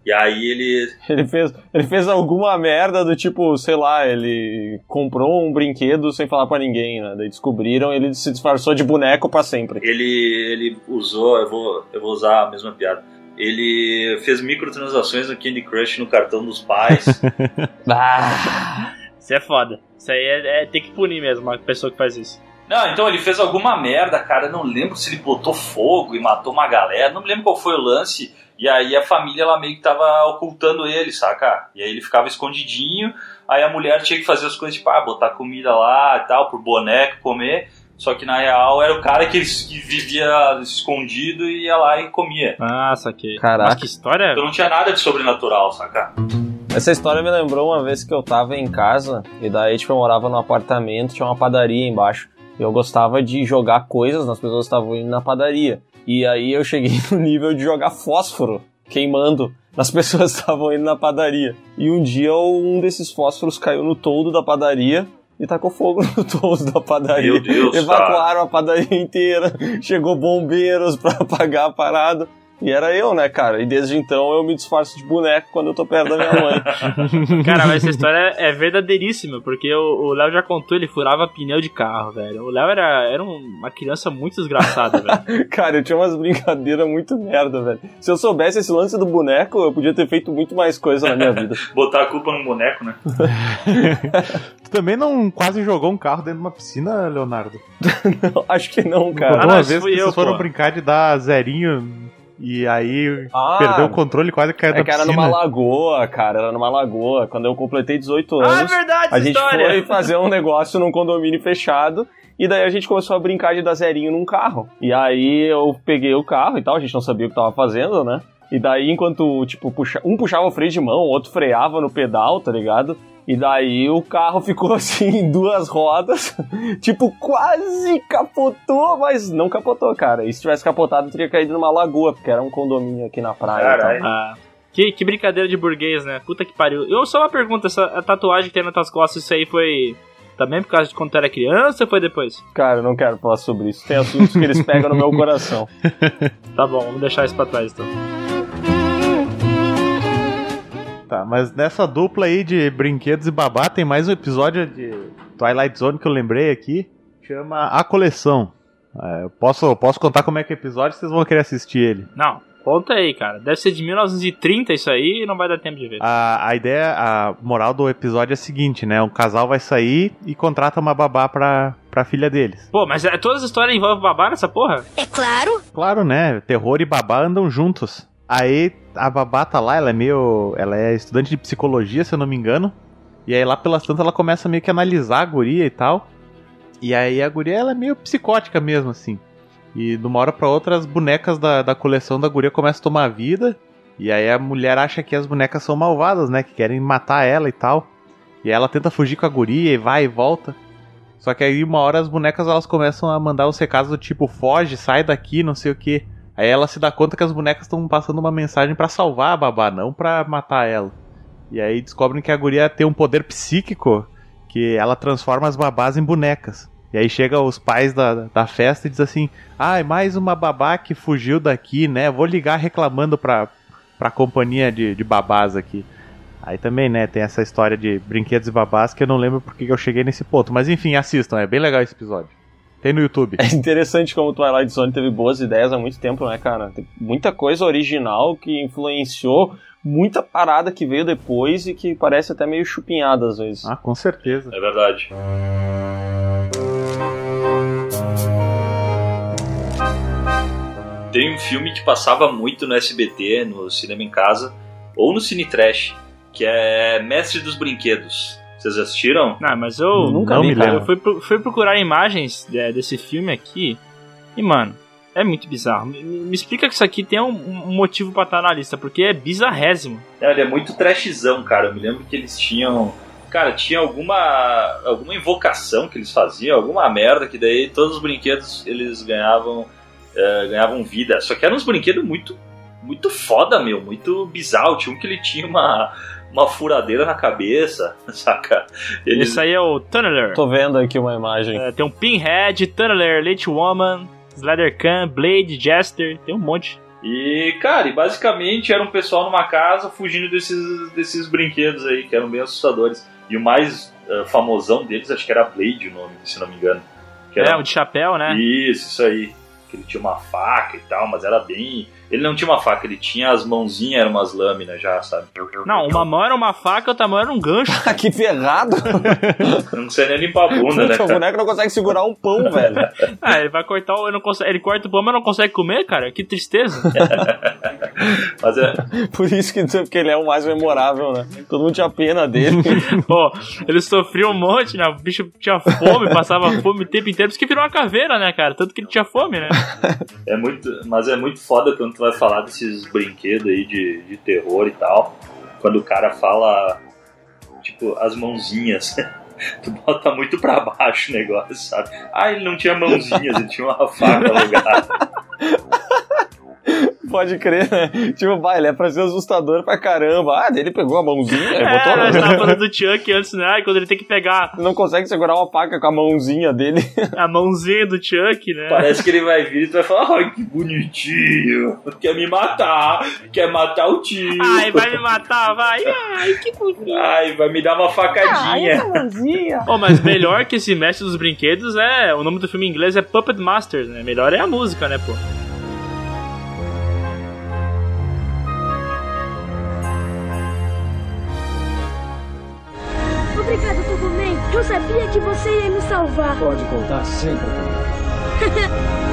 E aí ele.
Ele fez, ele fez alguma merda do tipo, sei lá, ele comprou um brinquedo sem falar pra ninguém, né? Daí descobriram ele se disfarçou de boneco pra sempre.
Ele, ele usou, eu vou, eu vou usar a mesma piada. Ele fez microtransações no Candy Crush no cartão dos pais.
Ah,
Isso é foda. Isso aí é, é ter que punir mesmo uma pessoa que faz isso.
Não, então ele fez alguma merda, cara. Eu não lembro se ele botou fogo e matou uma galera. Não me lembro qual foi o lance. E aí a família ela meio que tava ocultando ele, saca? E aí ele ficava escondidinho. Aí a mulher tinha que fazer as coisas tipo, ah, botar comida lá e tal, pro boneco comer. Só que na real era o cara que, que vivia escondido e ia lá e comia.
Ah, saquei.
Caraca.
Mas que história.
Então não tinha nada de sobrenatural, saca?
Essa história me lembrou uma vez que eu tava em casa e daí, tipo, eu morava num apartamento, tinha uma padaria embaixo. Eu gostava de jogar coisas nas pessoas que estavam indo na padaria. E aí eu cheguei no nível de jogar fósforo, queimando nas pessoas que estavam indo na padaria. E um dia um desses fósforos caiu no toldo da padaria e tacou fogo no toldo da padaria.
Meu Deus,
Evacuaram a padaria inteira. Chegou bombeiros pra apagar a parada. E era eu, né, cara? E desde então eu me disfarço de boneco quando eu tô perto da minha mãe.
Cara, mas essa história é verdadeiríssima, porque o Léo já contou, ele furava pneu de carro, velho. O Léo era, era um- uma criança muito desgraçada, velho.
Cara, eu tinha umas brincadeiras muito merda, velho. Se eu soubesse esse lance do boneco, eu podia ter feito muito mais coisa na minha vida.
Botar a culpa num boneco, né?
Tu também não quase jogou um carro dentro de uma piscina, Leonardo?
Não, acho que não, cara.
Ah, não,
uma vez que
eu,
vocês foram
pô.
brincar de dar zerinho e aí
Ah,
perdeu o controle e quase caiu
É
da
que era
piscina.
numa lagoa, cara, era numa lagoa. Quando eu completei 18 anos,
Ah, é verdade
a gente
história.
foi fazer um negócio num condomínio fechado. E daí a gente começou a brincar de dar zerinho num carro. E aí eu peguei o carro e tal, a gente não sabia o que tava fazendo, né? E daí, enquanto, tipo, puxa... um puxava o freio de mão, o outro freava no pedal, tá ligado? E daí o carro ficou assim em duas rodas, tipo, quase capotou, mas não capotou, cara. E se tivesse capotado, teria caído numa lagoa, porque era um condomínio aqui na praia. e.
Caralho.
Ah, que, que brincadeira de burguês, né? Puta que pariu. Eu só uma pergunta, essa a tatuagem que tem nas tuas costas, isso aí foi também por causa de quando tu era criança ou foi depois?
Cara, eu não quero falar sobre isso. Tem assuntos que eles pegam no meu coração.
Tá bom, vamos deixar isso pra trás então.
Tá, mas nessa dupla aí de brinquedos e babá tem mais um episódio de Twilight Zone que eu lembrei aqui. Chama A Coleção. É, eu posso, posso contar como é que é o episódio, vocês vão querer assistir ele.
Não, conta aí, cara. Deve ser de 1930 isso aí e não vai dar tempo de ver.
A, a ideia, a moral do episódio é a seguinte, né? Um casal vai sair e contrata uma babá pra, pra filha deles.
Pô, mas é, todas as histórias envolvem babá nessa porra?
É claro.
Claro, né? Terror e babá andam juntos. Aí a babá tá lá, ela é meio. Ela é estudante de psicologia, se eu não me engano. E aí lá pelas tantas ela começa meio que a analisar a guria e tal. E aí a guria ela é meio psicótica mesmo, assim. E de uma hora pra outra as bonecas da, da coleção da guria começam a tomar vida. E aí a mulher acha que as bonecas são malvadas, né? Que querem matar ela e tal. E ela tenta fugir com a guria e vai e volta. Só que aí uma hora as bonecas elas começam a mandar uns recados do tipo foge, sai daqui, não sei o que. Aí ela se dá conta que as bonecas estão passando uma mensagem pra salvar a babá, não pra matar ela. E aí descobrem que a guria tem um poder psíquico que ela transforma as babás em bonecas. E aí chega os pais da, da festa e diz assim: Ah, é mais uma babá que fugiu daqui, né? Vou ligar reclamando pra, pra companhia de, de babás aqui. Aí também, né, tem essa história de brinquedos e babás que eu não lembro porque que eu cheguei nesse ponto. Mas enfim, assistam, é bem legal esse episódio. Tem no YouTube.
É interessante como o Twilight Zone teve boas ideias há muito tempo, né, cara? Tem muita coisa original que influenciou muita parada que veio depois e que parece até meio chupinhada às vezes.
Ah, com certeza.
É verdade. Tem um filme que passava muito no SBT, no Cinema em Casa, ou no Cine Trash, que é Mestre dos Brinquedos. Vocês assistiram?
Não, mas eu
Nunca
Não
vi,
me
cara.
Eu
lembro.
fui, fui procurar imagens é, desse filme aqui e, mano, é muito bizarro. Me, me explica que isso aqui tem um, um motivo pra estar na lista, porque é bizarrésimo.
É, ele é muito trashzão, cara. Eu me lembro que eles tinham cara, tinha alguma, alguma invocação que eles faziam, alguma merda, que daí todos os brinquedos eles ganhavam, eh, ganhavam vida. Só que eram uns brinquedos muito, muito foda, meu, muito bizarro. Tinha um que ele tinha uma, uma furadeira na cabeça, saca? Eles...
Isso aí é o Tunneler.
Tô vendo aqui uma imagem.
É, tem um Pinhead, Tunneler, Late Woman, Slendercan, Blade, Jester, tem um monte.
E, cara, e basicamente era um pessoal numa casa fugindo desses, desses brinquedos aí, que eram bem assustadores. E o mais uh, famosão deles, acho que era Blade o nome, se não me engano. Que
era... É, o de chapéu, né?
Isso, isso aí. Que ele tinha uma faca e tal, mas era bem ele não tinha uma faca, ele tinha as mãozinhas, eram umas lâminas já, sabe?
Não, uma mão era uma faca, outra mão era um gancho.
que ferrado!
não sei nem limpar a bunda, né?
O boneco não consegue segurar um pão, velho.
ah, ele vai cortar o. Ele, não consegue, ele corta o pão, mas não consegue comer, cara? Que tristeza.
mas é...
Por isso que, que ele é o mais memorável, né? Todo mundo tinha pena dele.
Pô, ele sofria um monte, né? O bicho tinha fome, passava fome o tempo inteiro. Por isso que virou uma caveira, né, cara? Tanto que ele tinha fome, né?
É muito. Mas é muito foda quando tu vai falar desses brinquedos aí de, de terror e tal, quando o cara fala, tipo, as mãozinhas. tu bota muito pra baixo o negócio, sabe? Ah, ele não tinha mãozinhas, ele tinha uma faca alugada.
Pode crer, né? Tipo, vai, ele é pra ser assustador pra caramba. Ah, ele pegou a mãozinha e
é,
botou
nós tava falando do Chuck antes, né? Quando ele tem que pegar.
Não consegue segurar uma faca com a mãozinha dele.
A mãozinha do Chuck, né?
Parece que ele vai vir e tu vai falar, ai, que bonitinho. Quer me matar. Quer matar o tio.
Ai, vai me matar, vai. Ai, que bonito.
Ai, vai me dar uma facadinha.
Ai, mãozinha. Oh, mas melhor que esse mestre dos brinquedos é. O nome do filme em inglês é Puppet Masters, né? Melhor é a música, né, pô?
Obrigada, Turboman. Eu sabia que você ia me salvar.
Pode contar sempre comigo.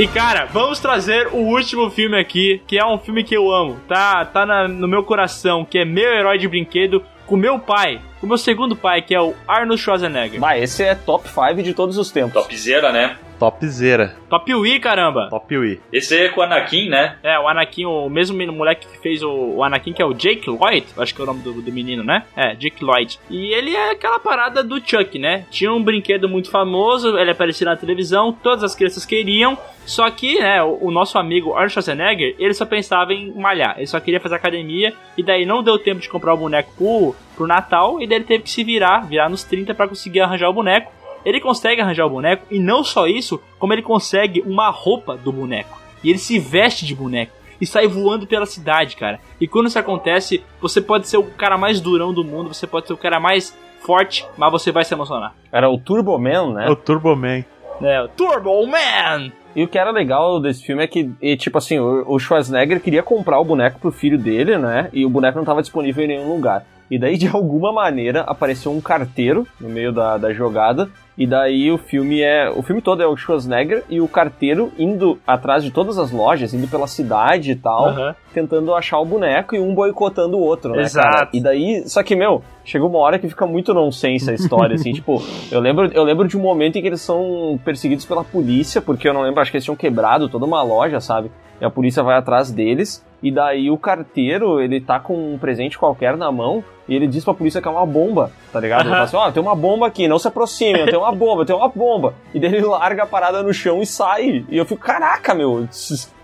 E cara, vamos trazer o último filme aqui, que é um filme que eu amo, tá, tá na, no meu coração, que é meu herói de brinquedo, com meu pai, o meu segundo pai, que é o Arnold Schwarzenegger.
Vai, esse é top 5 de todos os tempos.
Topzera, né?
Topzera.
Top Wii, caramba.
Top Wii.
Esse aí é com o Anakin, né?
É, o Anakin, o mesmo moleque que fez o, o Anakin, que é o Jake Lloyd, acho que é o nome do, do menino, né? É, Jake Lloyd. E ele é aquela parada do Chuck, né? Tinha um brinquedo muito famoso, ele aparecia na televisão, todas as crianças queriam, só que, né, o, o nosso amigo Arnold Schwarzenegger, ele só pensava em malhar, ele só queria fazer academia, e daí não deu tempo de comprar o boneco pro, pro Natal, e daí ele teve que se virar, virar nos 30 para conseguir arranjar o boneco. Ele consegue arranjar o boneco e não só isso, como ele consegue uma roupa do boneco. E ele se veste de boneco e sai voando pela cidade, cara. E quando isso acontece, você pode ser o cara mais durão do mundo, você pode ser o cara mais forte, mas você vai se emocionar.
Era o Turbo Man, né?
O Turbo Man.
É, o Turbo Man!
E o que era legal desse filme é que, e, tipo assim, o Schwarzenegger queria comprar o boneco pro filho dele, né? E o boneco não estava disponível em nenhum lugar. E daí, de alguma maneira, apareceu um carteiro no meio da, da jogada e daí o filme é. O filme todo é o Schwarzenegger e o carteiro indo atrás de todas as lojas, indo pela cidade e tal, uhum. tentando achar o boneco e um boicotando o outro, né?
Exato.
Cara? E daí. Só que, meu, chegou uma hora que fica muito nonsense a história, assim, tipo, eu lembro, eu lembro de um momento em que eles são perseguidos pela polícia, porque eu não lembro, acho que eles tinham quebrado toda uma loja, sabe? E a polícia vai atrás deles. E daí o carteiro, ele tá com um presente qualquer na mão e ele diz pra polícia que é uma bomba, tá ligado? Ele fala assim, ó, oh, tem uma bomba aqui, não se aproxime, tem uma bomba, tem uma bomba. E daí ele larga a parada no chão e sai. E eu fico, caraca, meu,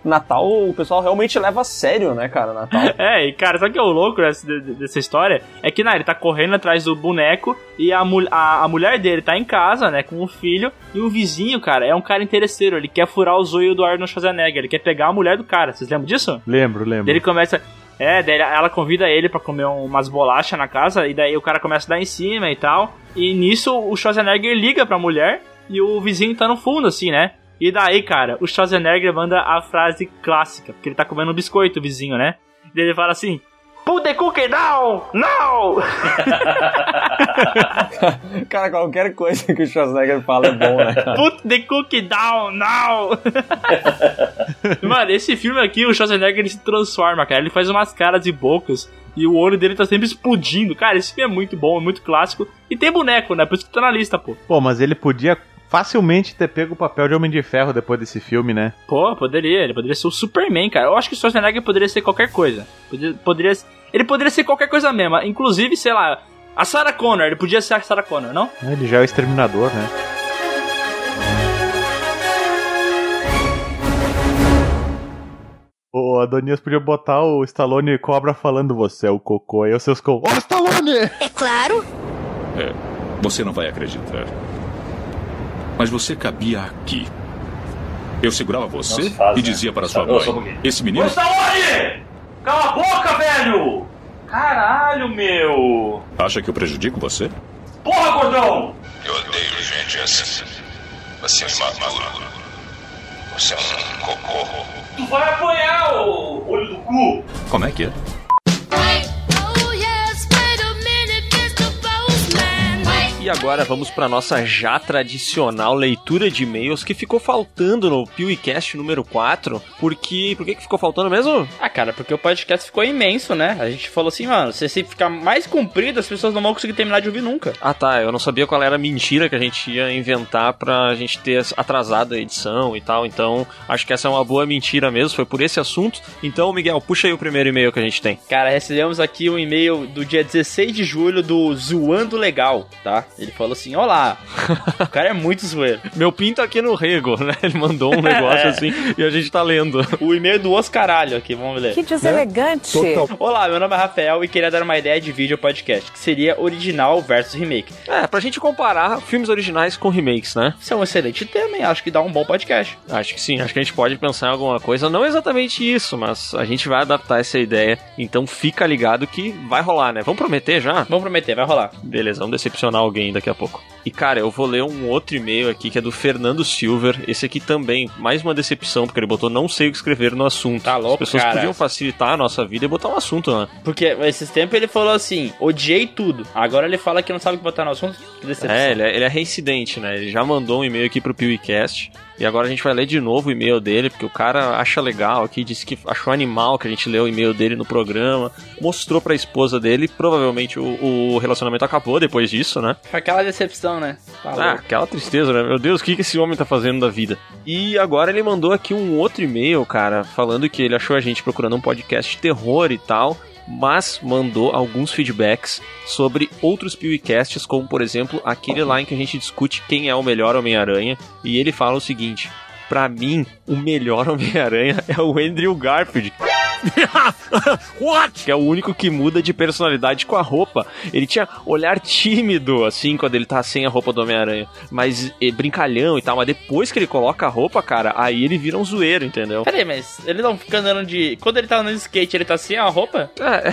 Natal o pessoal realmente leva a sério, né, cara, Natal.
É, e cara, sabe o que é o louco dessa, dessa história? É que, né, ele tá correndo atrás do boneco e a, a, a mulher dele tá em casa, né, com o filho, e o vizinho, cara, é um cara interesseiro, ele quer furar o zoio do Arnold Schwarzenegger, ele quer pegar a mulher do cara, vocês lembram disso?
Lembro, lembro.
Ele começa... É, daí ela convida ele para comer umas bolachas na casa, e daí o cara começa a dar em cima e tal. E nisso o Schwarzenegger liga pra mulher e o vizinho tá no fundo, assim, né? E daí, cara, o Schwarzenegger manda a frase clássica, porque ele tá comendo um biscoito, o vizinho, né? E ele fala assim: Put the cookie down! Now!
cara, qualquer coisa que o Schwarzenegger fala é bom, né? Cara?
Put the cookie down now! Mano, esse filme aqui, o Schwarzenegger ele se transforma, cara. Ele faz umas caras e bocas e o olho dele tá sempre explodindo. Cara, esse filme é muito bom, é muito clássico. E tem boneco, né? Por isso que tá na lista, pô.
Pô, mas ele podia facilmente ter pego o papel de Homem de Ferro depois desse filme, né?
Pô, poderia. Ele poderia ser o Superman, cara. Eu acho que o Schwarzenegger poderia ser qualquer coisa. Poderia, poderia, ele poderia ser qualquer coisa mesmo. Inclusive, sei lá, a Sarah Connor. Ele podia ser a Sarah Connor, não?
Ele já é o Exterminador, né? O Adonias podia botar o Stallone Cobra falando você é o cocô. Aí os seus co... Ó, Stallone!
É claro.
É, você não vai acreditar. Mas você cabia aqui. Eu segurava você
faz,
e
né?
dizia para sua mãe:
um.
Esse menino.
Ô, Stallone! Cala a boca, velho! Caralho, meu!
Acha que eu prejudico você?
Porra, gordão!
Eu odeio gente assim. Você é imaturo. Você é um cocô.
Tu vai apanhar, ô olho do cu!
Como é que é?
E agora vamos para nossa já tradicional leitura de e-mails que ficou faltando no PewCast número 4. Porque, por que, que ficou faltando mesmo?
Ah, cara, porque o podcast ficou imenso, né? A gente falou assim, mano, se esse ficar mais comprido, as pessoas não vão conseguir terminar de ouvir nunca.
Ah tá, eu não sabia qual era a mentira que a gente ia inventar pra gente ter atrasado a edição e tal. Então, acho que essa é uma boa mentira mesmo, foi por esse assunto. Então, Miguel, puxa aí o primeiro e-mail que a gente tem.
Cara, recebemos aqui um e-mail do dia 16 de julho do Zoando Legal, tá? Ele falou assim: Olá, o cara é muito zoeiro.
Meu pinto aqui no rego, né? Ele mandou um negócio
É.
assim e a gente tá lendo.
O e-mail do Oscaralho aqui, vamos ler.
Que deselegante.
Olá, meu nome é Rafael e queria dar uma ideia de vídeo podcast, que seria original versus remake.
É, pra gente comparar filmes originais com remakes, né?
Isso é um excelente tema e acho que dá um bom podcast.
Acho que sim, acho que a gente pode pensar em alguma coisa, não exatamente isso, mas a gente vai adaptar essa ideia, então fica ligado que vai rolar, né? Vamos prometer já?
Vamos prometer, vai rolar.
Beleza, vamos decepcionar alguém daqui a pouco. E cara, eu vou ler um outro e-mail aqui que é do Fernando Silver. Esse aqui também, mais uma decepção, porque ele botou não sei o que escrever no assunto.
Tá louco,
As pessoas
cara.
podiam facilitar a nossa vida e botar um assunto, né?
Porque esses tempos ele falou assim: odiei tudo. Agora ele fala que não sabe o que botar no assunto. Que decepção.
É, ele é, ele é reincidente, né? Ele já mandou um e-mail aqui pro PewCast. E agora a gente vai ler de novo o e-mail dele, porque o cara acha legal aqui, disse que achou animal que a gente leu o e-mail dele no programa, mostrou pra esposa dele, provavelmente o, o relacionamento acabou depois disso, né?
Foi aquela decepção, né? Tá
Ah, aquela tristeza, né? Meu Deus, o que, que esse homem tá fazendo da vida? E agora ele mandou aqui um outro e-mail, cara, falando que ele achou a gente procurando um podcast de terror e tal, mas mandou alguns feedbacks sobre outros PewCasts, como por exemplo aquele lá em que a gente discute quem é o melhor Homem-Aranha, e ele fala o seguinte. Pra mim, o melhor Homem-Aranha é o Andrew Garfield. What? Que é o único que muda de personalidade com a roupa. Ele tinha olhar tímido, assim, quando ele tá sem a roupa do Homem-Aranha. Mas é, brincalhão e tal. Mas depois que ele coloca a roupa, cara, aí ele vira um zoeiro, entendeu?
Peraí, mas ele não fica andando de. Quando ele tá andando de skate, ele tá sem a roupa?
É.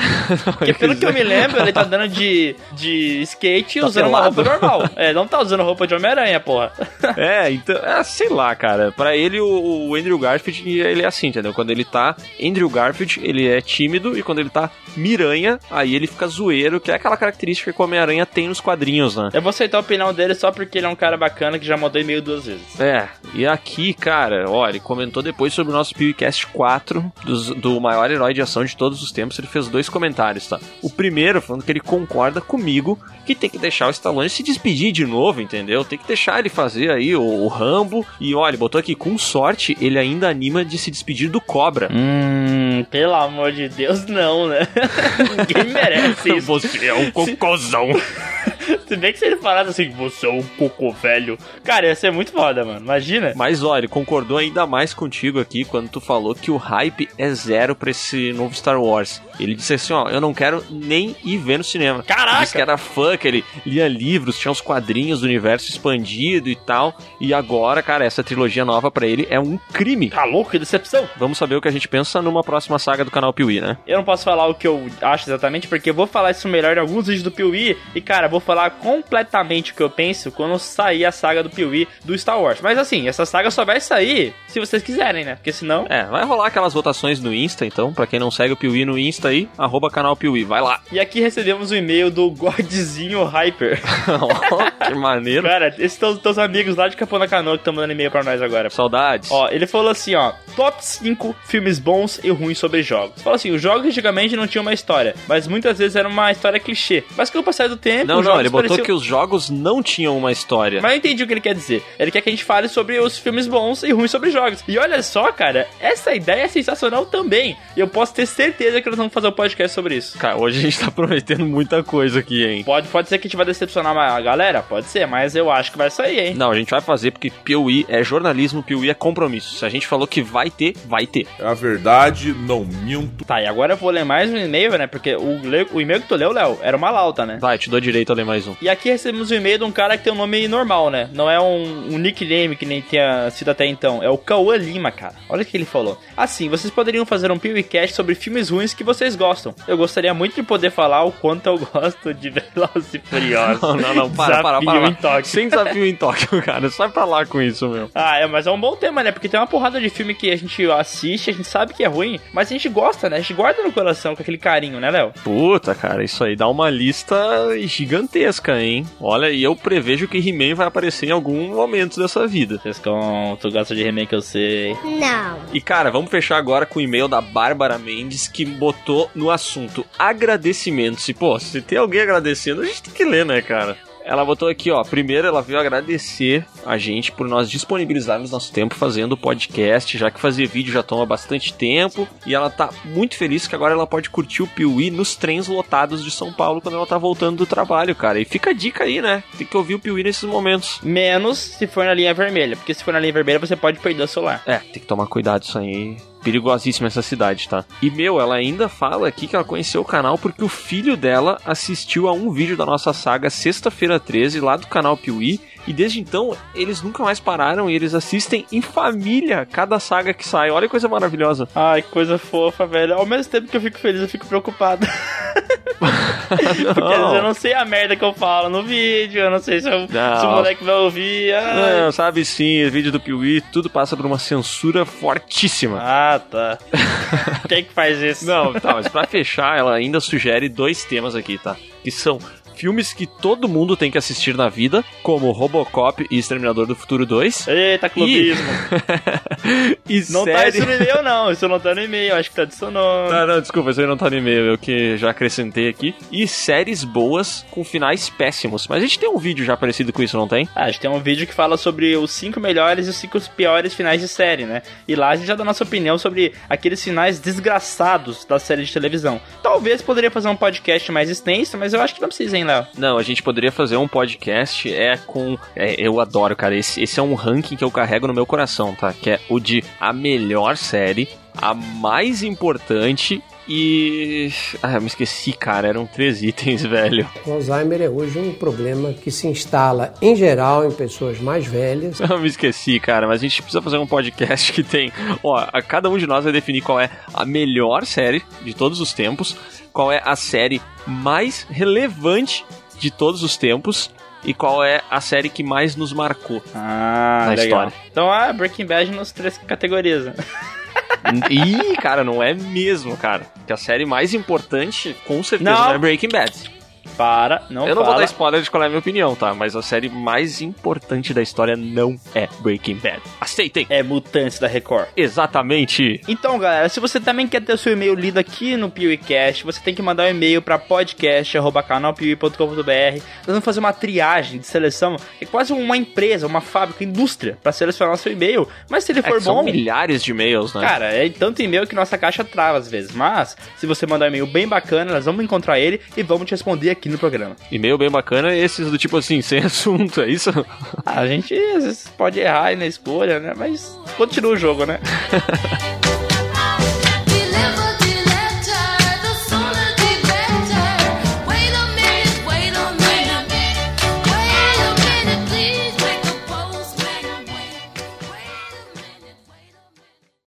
Porque pelo que eu me lembro, ele tá andando de, de skate
Tá
usando uma
pelado.
roupa normal. É, não tá usando roupa de Homem-Aranha, porra.
É, então, é, sei lá, cara. Pra ele, o, o Andrew Garfield, ele é assim, entendeu? Quando ele tá Andrew Garfield, ele é tímido, e quando ele tá Miranha, aí ele fica zoeiro, que é aquela característica que o Homem-Aranha tem nos quadrinhos, né?
Eu vou aceitar a opinião dele só porque ele é um cara bacana que já mandou e-mail duas vezes.
É, e aqui, cara, olha, ele comentou depois sobre o nosso PewCast 4, dos- do maior herói de ação de todos os tempos, ele fez dois comentários, tá? O primeiro falando que ele concorda comigo que tem que deixar o Stallone se despedir de novo, entendeu? Tem que deixar ele fazer aí o, o Rambo, e olha, botou aqui, com sorte, ele ainda anima de se despedir do Cobra.
Hum, pelo amor de Deus, não, né? Ninguém merece isso.
Você é um cocôzão.
Se bem que se ele falasse assim, você é um cocô velho. Cara, ia ser muito foda, mano. Imagina.
Mas olha, ele concordou ainda mais contigo aqui quando tu falou que o hype é zero pra esse novo Star Wars. Ele disse assim, ó, eu não quero nem ir ver no cinema.
Caraca!
Disse que era fã, que ele lia livros, tinha os quadrinhos do universo expandido e tal. E agora, cara, essa trilogia nova pra ele é um crime.
Tá louco? Que decepção.
Vamos saber o que a gente pensa numa próxima saga do canal Piuí, né?
Eu não posso falar o que eu acho exatamente, porque eu vou falar isso melhor em alguns vídeos do Piuí. E, cara, vou falar completamente o que eu penso quando sair a saga do Piuí do Star Wars. Mas, assim, essa saga só vai sair se vocês quiserem, né? Porque senão...
É, vai rolar aquelas votações no Insta, então, pra quem não segue o Piuí no Insta aí, arroba canal Piuí, vai lá.
E aqui recebemos um e-mail do Godzinho Hyper.
que maneiro.
Cara, esses são os teus amigos lá de Capão Canoa que estão mandando e-mail pra nós agora.
Saudades.
Ó, ele falou assim, ó, top 5 filmes bons e ruins sobre jogos. Fala assim, os jogos antigamente não tinham uma história, mas muitas vezes era uma história clichê. Mas com o passar do tempo,
Não, não, ele botou
pareciam-
que os jogos não tinham uma história.
Mas eu entendi o que ele quer dizer. Ele quer que a gente fale sobre os filmes bons e ruins sobre jogos. E olha só, cara, essa ideia é sensacional também. E eu posso ter certeza que nós vamos fazer um podcast sobre isso.
Cara, hoje a gente tá prometendo muita coisa aqui, hein?
Pode, pode ser que a gente vai decepcionar a galera? Pode ser, mas eu acho que vai sair, hein?
Não, a gente vai fazer porque Piuí é jornalismo, Piuí é compromisso. Se a gente falou que vai ter, vai ter.
É a verdade, não minto.
Tá, e agora eu vou ler mais um e-mail, né? Porque o, o e-mail que tu leu, Léo, era uma lauta, né?
Vai, te dou direito a ler mais um.
E aqui recebemos um e-mail de um cara que tem um nome normal, né? Não é um, um nickname que nem tinha sido até então. É o Cauã Lima, cara. Olha o que ele falou. Assim, vocês poderiam fazer um PewCast sobre filmes ruins que vocês gostam. Eu gostaria muito de poder falar o quanto eu gosto de Velozes e Furiosos.
Não, não, não, para, para,
Desafio
para.
em Tóquio.
Sem desafio em Tóquio, cara. Sai pra lá com isso, meu.
Ah, é, mas é um bom tema, né? Porque tem uma porrada de filme que a gente assiste, a gente sabe que é ruim, mas a gente gosta, né? A gente guarda no coração com aquele carinho, né, Léo?
Puta, cara, isso aí dá uma lista gigantesca, hein? Olha, e eu prevejo que He-Man vai aparecer em algum momento dessa vida.
Pescão, tu gosta de He-Man que eu sei.
Não.
E cara, vamos fechar agora com o e-mail da Bárbara Mendes que botou no assunto agradecimentos. E pô, se tem alguém agradecendo, a gente tem que ler, né, cara? Ela botou aqui, ó. Primeiro, ela veio agradecer a gente por nós disponibilizarmos nosso tempo fazendo o podcast, já que fazer vídeo já toma bastante tempo. E ela tá muito feliz que agora ela pode curtir o Piuí nos trens lotados de São Paulo quando ela tá voltando do trabalho, cara. E fica a dica aí, né? Tem que ouvir o Piuí nesses momentos.
Menos se for na linha vermelha, porque se for na linha vermelha você pode perder o celular.
É, tem que tomar cuidado isso aí. Perigosíssima essa cidade, tá? E, meu, ela ainda fala aqui que ela conheceu o canal porque o filho dela assistiu a um vídeo da nossa saga Sexta-feira 13, lá do canal Piuí. E desde então, eles nunca mais pararam e eles assistem em família cada saga que sai. Olha que coisa maravilhosa.
Ai, que coisa fofa, velho. Ao mesmo tempo que eu fico feliz, eu fico preocupado. Porque às vezes eu não sei a merda que eu falo no vídeo, eu não sei se, eu- se o moleque vai ouvir. Ai.
Não, sabe sim, vídeo do Piuí, tudo passa por uma censura fortíssima.
Ah, tá. Quem que faz isso?
Não, tá, mas pra fechar, ela ainda sugere dois temas aqui, tá? Que são filmes que todo mundo tem que assistir na vida, como Robocop e Exterminador do Futuro 2.
Eita, clubismo.
E
Não tá
série...
isso no e-mail, não. Isso não tá no e-mail, acho que tá adicionando.
Tá, não, desculpa, isso aí não tá no e-mail, eu que já acrescentei aqui. E séries boas com finais péssimos. Mas a gente tem um vídeo já parecido com isso, não tem?
Ah, a gente tem um vídeo que fala sobre os cinco melhores e os cinco piores finais de série, né? E lá a gente já dá a nossa opinião sobre aqueles finais desgraçados da série de televisão. Talvez poderia fazer um podcast mais extenso, mas eu acho que não precisa, hein, Léo?
Não, a gente poderia fazer um podcast é com. é, eu adoro, cara. Esse, esse é um ranking que eu carrego no meu coração, tá? Que é o de a melhor série, a mais importante e. Ah, eu me esqueci, cara. Eram três itens, velho.
O Alzheimer é hoje um problema que se instala, em geral, em pessoas mais velhas.
Eu me esqueci, cara, mas a gente precisa fazer um podcast que tem. Ó, a cada um de nós vai definir qual é a melhor série de todos os tempos, qual é a série mais relevante de todos os tempos e qual é a série que mais nos marcou
Ah,
na
legal.
história.
Então, ah, Breaking Bad nas três categorias.
Ih, cara, não é mesmo, cara. Que a série mais importante, com certeza,
Não.
não, é Breaking Bad.
Para, não
Eu não vou
fala.
dar spoiler de qual é a minha opinião, tá? Mas a série mais importante da história não é Breaking Bad. Aceitem!
É Mutantes da Record.
Exatamente!
Então, galera, se você também quer ter o seu e-mail lido aqui no PeeWeeCast, você tem que mandar um e-mail para podcast.canalpiuí.com.br. Nós vamos fazer uma triagem de seleção, é quase uma empresa, uma fábrica, indústria, para selecionar o seu e-mail. Mas se ele
É
for
são
bom...
milhares de e-mails, né?
Cara, é tanto e-mail que nossa caixa trava às vezes. Mas, se você mandar um e-mail bem bacana, nós vamos encontrar ele e vamos te responder aqui no programa.
E-mail bem bacana, esses do tipo assim, sem assunto, é isso?
A gente às vezes pode errar aí na escolha, né? Mas continua o jogo, né?